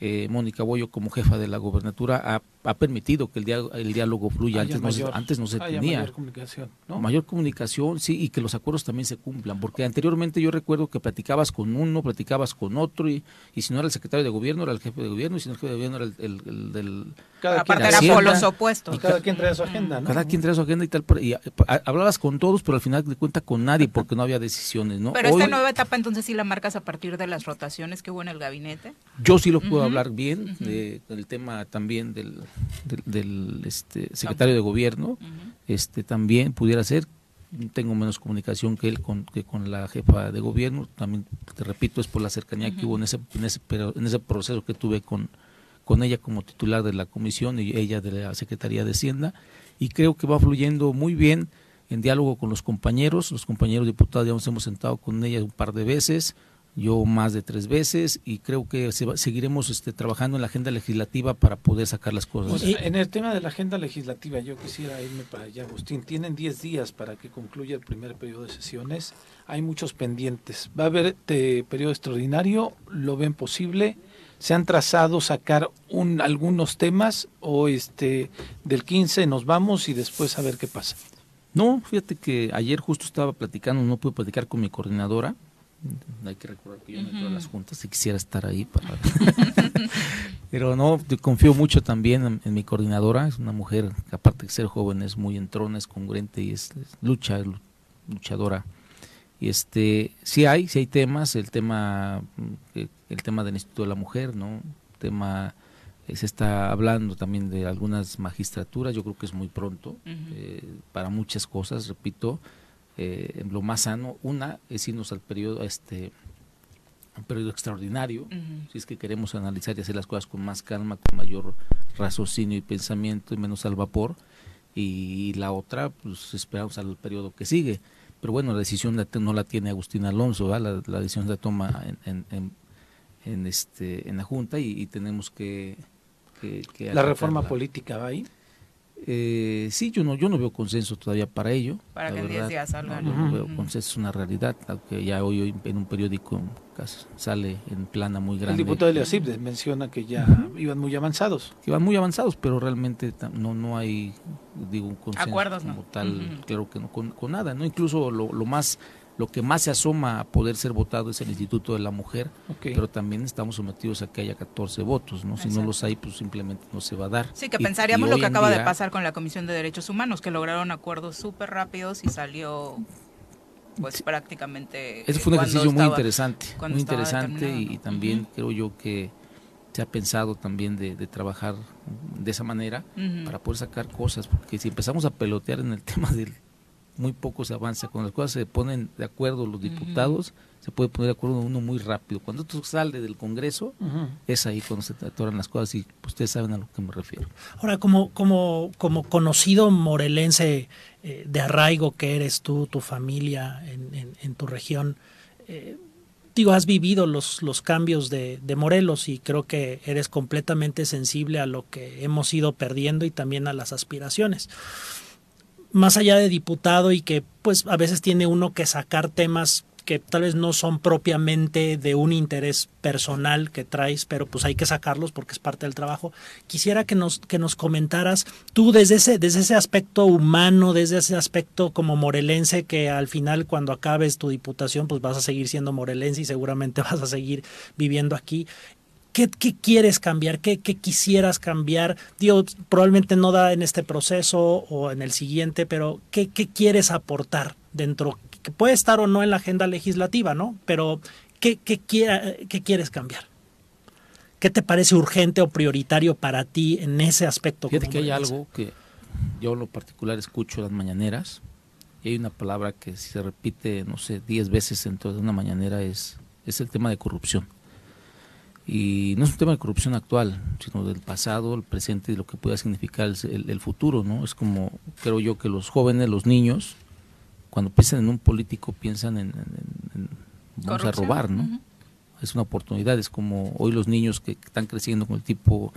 eh, Mónica Boyo como jefa de la gobernatura ha, ha permitido que el, dia- el diálogo fluya. Antes no, se, mayor- antes no se haya tenía. mayor comunicación, ¿no? Mayor comunicación, sí, y que los acuerdos también se cumplan, porque anteriormente yo recuerdo que platicabas con uno, platicabas con otro, y, y si no era el secretario de gobierno, era el jefe de gobierno, y si no era el jefe de gobierno, era el, el- el del... Cada Aparte quien era Hacienda, polos opuestos. Y cada quien trae su agenda, ¿no? Cada quien trae su agenda y tal, y, a- a- hablabas con todos, pero al final de cuenta con nadie, porque no había decisiones, ¿no? Pero Hoy- esta nueva etapa entonces sí la marcas a partir de las rotaciones que hubo en el gabinete. Yo sí lo puedo hablar bien Ujú. de- del tema también del, del, del, este, secretario de gobierno, este también pudiera ser tengo menos comunicación que él con, que con la jefa de gobierno. También, te repito, es por la cercanía que hubo en ese, en ese, en ese proceso que tuve con, con ella como titular de la comisión y ella de la Secretaría de Hacienda. Y creo que va fluyendo muy bien en diálogo con los compañeros. Los compañeros diputados ya nos hemos sentado con ella un par de veces yo más de tres veces y creo que seguiremos este, trabajando en la agenda legislativa para poder sacar las cosas. en el tema de la agenda legislativa, yo quisiera irme para allá, Agustín. Tienen 10 días para que concluya el primer periodo de sesiones. Hay muchos pendientes. ¿Va a haber este periodo extraordinario? ¿Lo ven posible? ¿Se han trazado sacar un, algunos temas o este del 15 nos vamos y después a ver qué pasa? No, fíjate que ayer justo estaba platicando, no pude platicar con mi coordinadora hay que recordar que yo no entro a las juntas y quisiera estar ahí para... Pero no, confío mucho también en, mi coordinadora, es una mujer que aparte de ser joven es muy entrona, es congruente y es, lucha, luchadora. Y este, sí hay, sí hay temas, el tema, mm, el tema del Instituto de la Mujer, ¿no? tema eh, se está hablando también de algunas magistraturas, yo creo que es muy pronto eh, para muchas cosas, repito, eh, lo más sano. Una es irnos al periodo, este, un periodo extraordinario, si es que queremos analizar y hacer las cosas con más calma, con mayor raciocinio y pensamiento y menos al vapor. Y la otra, pues esperamos al periodo que sigue. Pero bueno, la decisión no la tiene Agustín Alonso, la, decisión la toma en, en, este, en la Junta y, tenemos que... ¿La reforma política va ahí? Eh, sí, yo no, yo no veo consenso todavía para ello. Para que en 10 días salga. No, veo consenso, es una realidad, aunque ya hoy, en un periódico sale en plana muy grande. El diputado de menciona que ya iban muy avanzados. Que iban muy avanzados, pero realmente no, no hay digo, un consenso como tal, claro que no, con, nada. no Incluso lo, lo más lo que más se asoma a poder ser votado es el Instituto de la Mujer, pero también estamos sometidos a que haya 14 votos, ¿no? Si no los hay, pues simplemente no se va a dar. Sí, que pensaríamos lo que acaba de pasar con la Comisión de Derechos Humanos, que lograron acuerdos súper rápidos y salió pues prácticamente... Ese fue un ejercicio muy interesante, muy interesante y, también creo yo que se ha pensado también de, trabajar de esa manera para poder sacar cosas, porque si empezamos a pelotear en el tema del muy poco se avanza. Cuando las cosas se ponen de acuerdo los diputados, se puede poner de acuerdo uno muy rápido. Cuando esto sale del Congreso, es ahí cuando se atoran las cosas y ustedes saben a lo que me refiero. Ahora, como, como, como conocido morelense eh, de arraigo que eres tú, tu familia en, en, tu región, eh, digo, has vivido los, los cambios de, de, Morelos y creo que eres completamente sensible a lo que hemos ido perdiendo y también a las aspiraciones más allá de diputado y que pues a veces tiene uno que sacar temas que tal vez no son propiamente de un interés personal que traes, pero pues hay que sacarlos porque es parte del trabajo. Quisiera que nos, que nos comentaras tú desde ese, desde ese aspecto humano, desde ese aspecto como morelense, que al final cuando acabes tu diputación, pues vas a seguir siendo morelense y seguramente vas a seguir viviendo aquí. ¿Qué, quieres cambiar? ¿Qué, quisieras cambiar? Digo, probablemente no da en este proceso o en el siguiente, pero ¿qué, quieres aportar dentro? Que puede estar o no en la agenda legislativa, ¿no? Pero ¿qué, qué, qué quieres cambiar? ¿Qué te parece urgente o prioritario para ti en ese aspecto? Fíjate que hay algo que yo en lo particular escucho las mañaneras y hay una palabra que si se repite, no sé, diez veces dentro de una mañanera es, es el tema de corrupción y no es un tema de corrupción actual, sino del pasado, el presente y lo que pueda significar el, futuro, ¿no? Es como, creo yo, que los jóvenes, los niños, cuando piensan en un político, piensan en, vamos a robar, ¿no? Es una oportunidad, es como hoy los niños que están creciendo con el tipo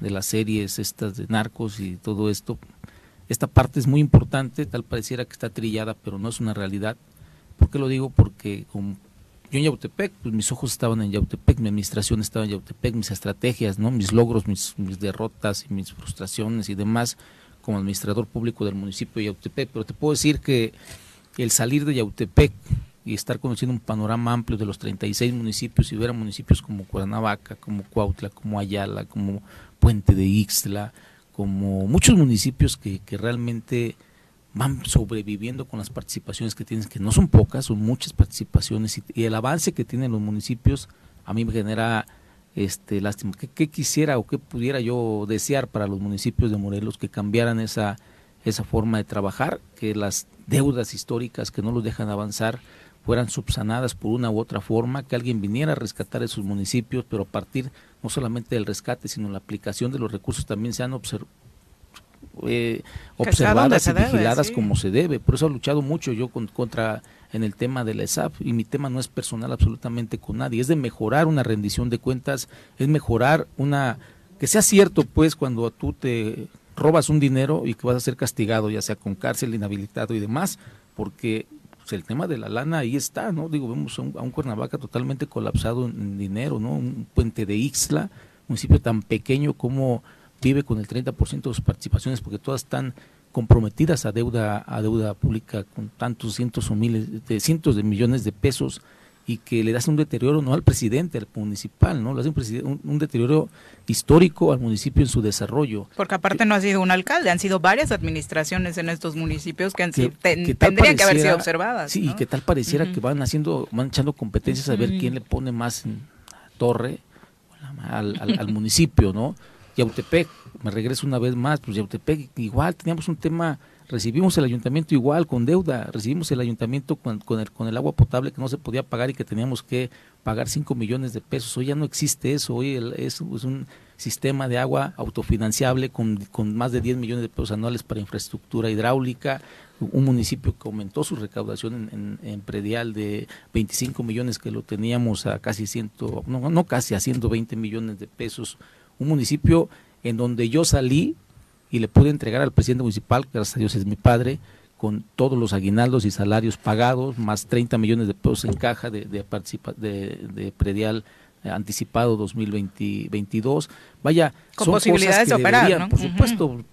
de las series estas de narcos y todo esto, esta parte es muy importante, tal pareciera que está trillada, pero no es una realidad. ¿Por qué lo digo? Porque con yo en Yautepec, pues mis ojos estaban en Yautepec, mi administración estaba en Yautepec, mis estrategias, ¿no? mis logros, mis, derrotas y mis frustraciones y demás como administrador público del municipio de Yautepec. Pero te puedo decir que el salir de Yautepec y estar conociendo un panorama amplio de los 36 municipios y ver a municipios como Cuernavaca, como Cuautla, como Ayala, como Puente de Ixtla, como muchos municipios que, que realmente van sobreviviendo con las participaciones que tienen, que no son pocas, son muchas participaciones y, el avance que tienen los municipios a mí me genera este lástima. ¿Qué, quisiera o qué pudiera yo desear para los municipios de Morelos que cambiaran esa esa forma de trabajar, que las deudas históricas que no los dejan avanzar fueran subsanadas por una u otra forma, que alguien viniera a rescatar esos municipios, pero a partir no solamente del rescate, sino la aplicación de los recursos también sean observ eh, observadas y vigiladas como se debe. Por eso he luchado mucho yo contra en el tema de la ESAF y mi tema no es personal absolutamente con nadie, es de mejorar una rendición de cuentas, es mejorar una que sea cierto pues cuando tú te robas un dinero y que vas a ser castigado ya sea con cárcel, inhabilitado y demás, porque pues, el tema de la lana ahí está, ¿no? Digo, vemos a un, a un Cuernavaca totalmente colapsado en, dinero, ¿no? Un puente de Ixla, municipio tan pequeño como vive con el 30% de sus participaciones porque todas están comprometidas a deuda a deuda pública con tantos cientos o miles de cientos de millones de pesos y que le das un deterioro no al presidente, al municipal, ¿no? Le hace un, un, deterioro histórico al municipio en su desarrollo. Porque aparte no ha sido un alcalde, han sido varias administraciones en estos municipios que, han, tendrían que haber sido observadas. Sí, y que tal pareciera que van haciendo, van echando competencias a ver quién le pone más torre al, al, al municipio, ¿no? Yautepec, me regreso una vez más, pues Yautepec igual teníamos un tema, recibimos el ayuntamiento igual con deuda, recibimos el ayuntamiento con, el, con el agua potable que no se podía pagar y que teníamos que pagar 5 millones de pesos. Hoy ya no existe eso, hoy es, un sistema de agua autofinanciable con, con más de 10 millones de pesos anuales para infraestructura hidráulica, un municipio que aumentó su recaudación en, en, predial de 25 millones que lo teníamos a casi 100, no, no casi a 120 millones de pesos un municipio en donde yo salí y le pude entregar al presidente municipal, que gracias a Dios es mi padre, con todos los aguinaldos y salarios pagados, más 30 millones de pesos en caja de, de, de, predial anticipado 2022. Vaya, con posibilidades de operar, Por supuesto,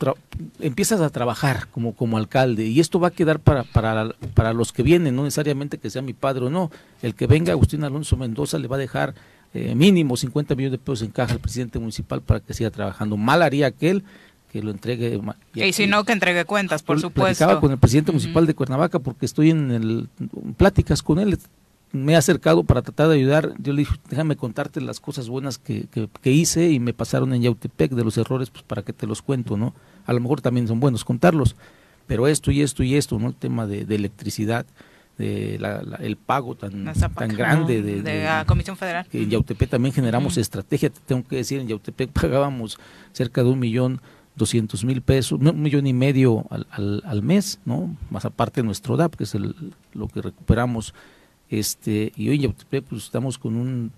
empiezas a trabajar como, como alcalde y esto va a quedar para, para, para los que vienen, no necesariamente que sea mi padre o no. El que venga, Agustín Alonso Mendoza, le va a dejar eh, mínimo 50 millones de pesos en caja al presidente municipal para que siga trabajando. Mal haría aquel que lo entregue. Y, si no, que entregue cuentas, por supuesto. Platicaba con el presidente municipal de Cuernavaca porque estoy en el, pláticas con él. Me he acercado para tratar de ayudar. Yo le dije, déjame contarte las cosas buenas que, que, hice y me pasaron en Yautepec de los errores, pues para que te los cuento, ¿no? A lo mejor también son buenos contarlos, pero esto y esto y esto, ¿no? El tema de, de electricidad de el pago tan, tan grande de, la Comisión Federal. En Yautepec también generamos estrategia, tengo que decir, en Yautepec pagábamos cerca de un millón doscientos mil pesos, un millón y medio al, al, mes, ¿no? Más aparte de nuestro DAP, que es el, lo que recuperamos. este Y hoy en Yautepec pues, estamos con un,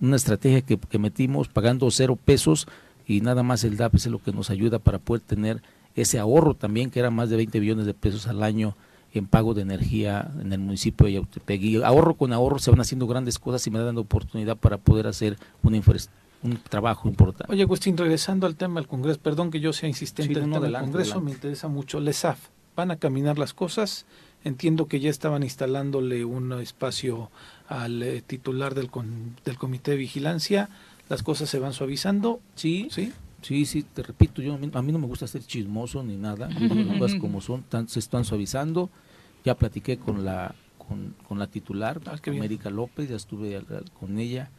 una estrategia que, que metimos pagando cero pesos y nada más el DAP es lo que nos ayuda para poder tener ese ahorro también, que era más de 20 billones de pesos al año en pago de energía en el municipio de Yautepec. Y ahorro con ahorro se van haciendo grandes cosas y me dan oportunidad para poder hacer un trabajo importante. Oye, Agustín, regresando al tema del Congreso, perdón que yo sea insistente en el Congreso, me interesa mucho. LESAF, ¿van a caminar las cosas? Entiendo que ya estaban instalándole un espacio al eh, titular del, del Comité de Vigilancia. ¿Las cosas se van suavizando? Sí, sí. Sí, sí, te repito, yo a mí no me gusta ser chismoso ni nada, las como son, se están suavizando. Ya platiqué con la con, la titular, ah, América López, ya estuve con ella,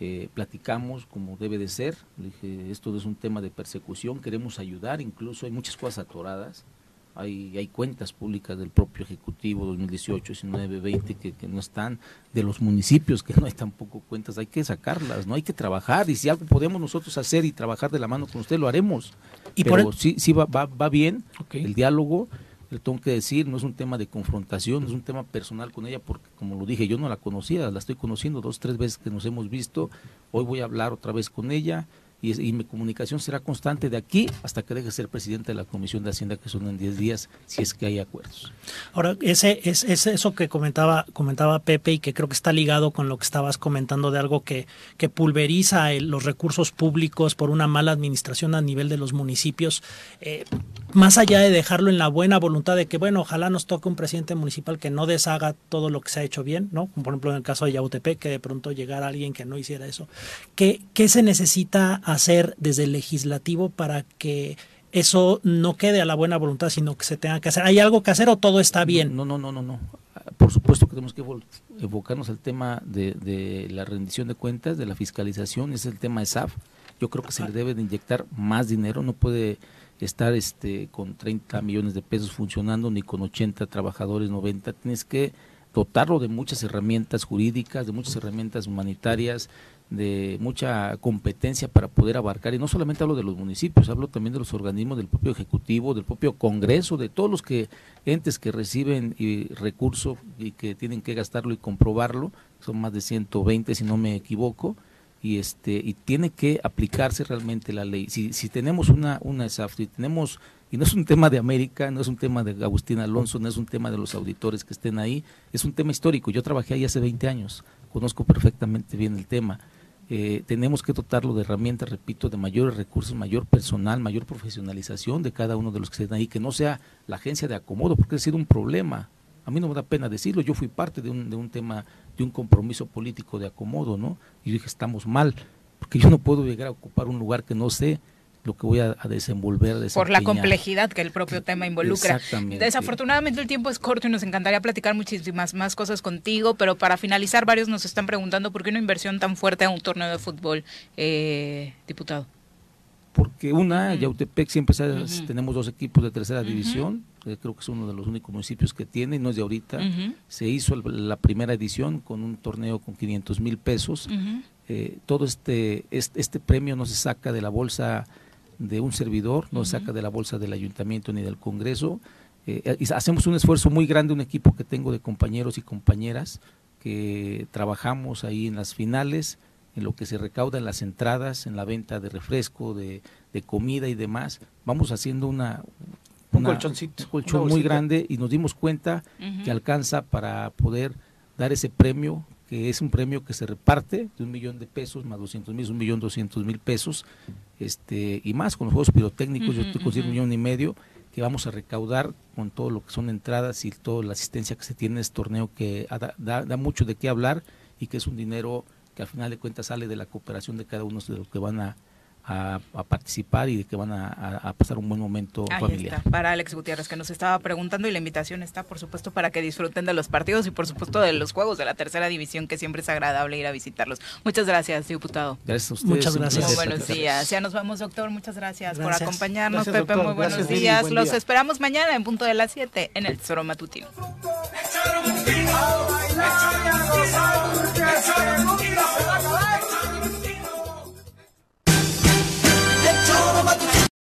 eh, platicamos como debe de ser. Le dije, esto es un tema de persecución, queremos ayudar, incluso hay muchas cosas atoradas hay, hay cuentas públicas del propio Ejecutivo 2018, 19, 20 que, que no están, de los municipios que no hay tampoco cuentas, hay que sacarlas, no hay que trabajar y si algo podemos nosotros hacer y trabajar de la mano con usted, lo haremos. Y Pero por sí, sí va, va, va bien el diálogo, le tengo que decir, no es un tema de confrontación, es un tema personal con ella, porque como lo dije, yo no la conocía, la estoy conociendo dos, tres veces que nos hemos visto, hoy voy a hablar otra vez con ella, y, mi comunicación será constante de aquí hasta que deje de ser presidente de la Comisión de Hacienda, que son en 10 días, si es que hay acuerdos. Ahora, ese es, eso que comentaba, comentaba Pepe y que creo que está ligado con lo que estabas comentando de algo que, que pulveriza los recursos públicos por una mala administración a nivel de los municipios. Eh, más allá de dejarlo en la buena voluntad de que, bueno, ojalá nos toque un presidente municipal que no deshaga todo lo que se ha hecho bien, ¿no? Como por ejemplo en el caso de Yautepec, que de pronto llegara alguien que no hiciera eso. ¿Qué, qué se necesita hacer desde el legislativo para que eso no quede a la buena voluntad, sino que se tenga que hacer. ¿Hay algo que hacer o todo está bien? No, no, no, no, no. Por supuesto que tenemos que evocarnos al tema de, la rendición de cuentas, de la fiscalización, es el tema de SAF. Yo creo que se le debe de inyectar más dinero, no puede estar este con 30 millones de pesos funcionando ni con 80 trabajadores, 90, tienes que dotarlo de muchas herramientas jurídicas, de muchas herramientas humanitarias, de mucha competencia para poder abarcar, y no solamente hablo de los municipios, hablo también de los organismos del propio Ejecutivo, del propio Congreso, de todos los que entes que reciben y recursos y que tienen que gastarlo y comprobarlo, son más de 120 si no me equivoco, y este y tiene que aplicarse realmente la ley. Si, si tenemos una una SAF, tenemos y no es un tema de América, no es un tema de Agustín Alonso, no es un tema de los auditores que estén ahí, es un tema histórico. Yo trabajé ahí hace 20 años, conozco perfectamente bien el tema. Eh, tenemos que dotarlo de herramientas, repito, de mayores recursos, mayor personal, mayor profesionalización de cada uno de los que estén ahí, que no sea la agencia de acomodo, porque ha sido un problema. A mí no me da pena decirlo, yo fui parte de un, de un tema, de un compromiso político de acomodo, ¿no? Y dije, estamos mal, porque yo no puedo llegar a ocupar un lugar que no sé lo que voy a, a desenvolver. Por la complejidad que el propio tema involucra. Exactamente. Desafortunadamente el tiempo es corto y nos encantaría platicar muchísimas más cosas contigo, pero para finalizar varios nos están preguntando por qué una inversión tan fuerte a un torneo de fútbol, eh, diputado. Porque una, Yautepec siempre se tenemos dos equipos de tercera división, eh, creo que es uno de los únicos municipios que tiene, y no es de ahorita. Se hizo el- la primera edición con un torneo con 500 mil pesos. Eh, todo este, este este premio no se saca de la bolsa de un servidor, no se saca de la bolsa del ayuntamiento ni del Congreso. Eh, y hacemos un esfuerzo muy grande, un equipo que tengo de compañeros y compañeras que trabajamos ahí en las finales, en lo que se recauda en las entradas, en la venta de refresco, de, de comida y demás. Vamos haciendo una, Un una- colchoncito, un colchón muy grande y nos dimos cuenta que alcanza para poder dar ese premio, que es un premio que se reparte de un millón de pesos más 200 mil, un millón doscientos mil pesos, este y más con los juegos pirotécnicos, yo estoy considerando un millón y medio que vamos a recaudar con todo lo que son entradas y toda la asistencia que se tiene en este torneo que da, da- da mucho de qué hablar y que es un dinero que al final de cuentas sale de la cooperación de cada uno de los que van a, a- a participar y de que van a, pasar un buen momento Ahí familiar. está, para Alex Gutiérrez que nos estaba preguntando y la invitación está por supuesto para que disfruten de los partidos y por supuesto de los juegos de la tercera división que siempre es agradable ir a visitarlos. Muchas gracias, diputado. Gracias a ustedes. Muchas gracias. Muy buenos días. Ya nos vamos, doctor. Muchas gracias, por acompañarnos, Gracias, Pepe. doctor. Muy buenos Gracias, días. Buen Los día. esperamos mañana en punto de las 7 en el Tesoro Matutino. Échale un tiro, bailar y a gozar.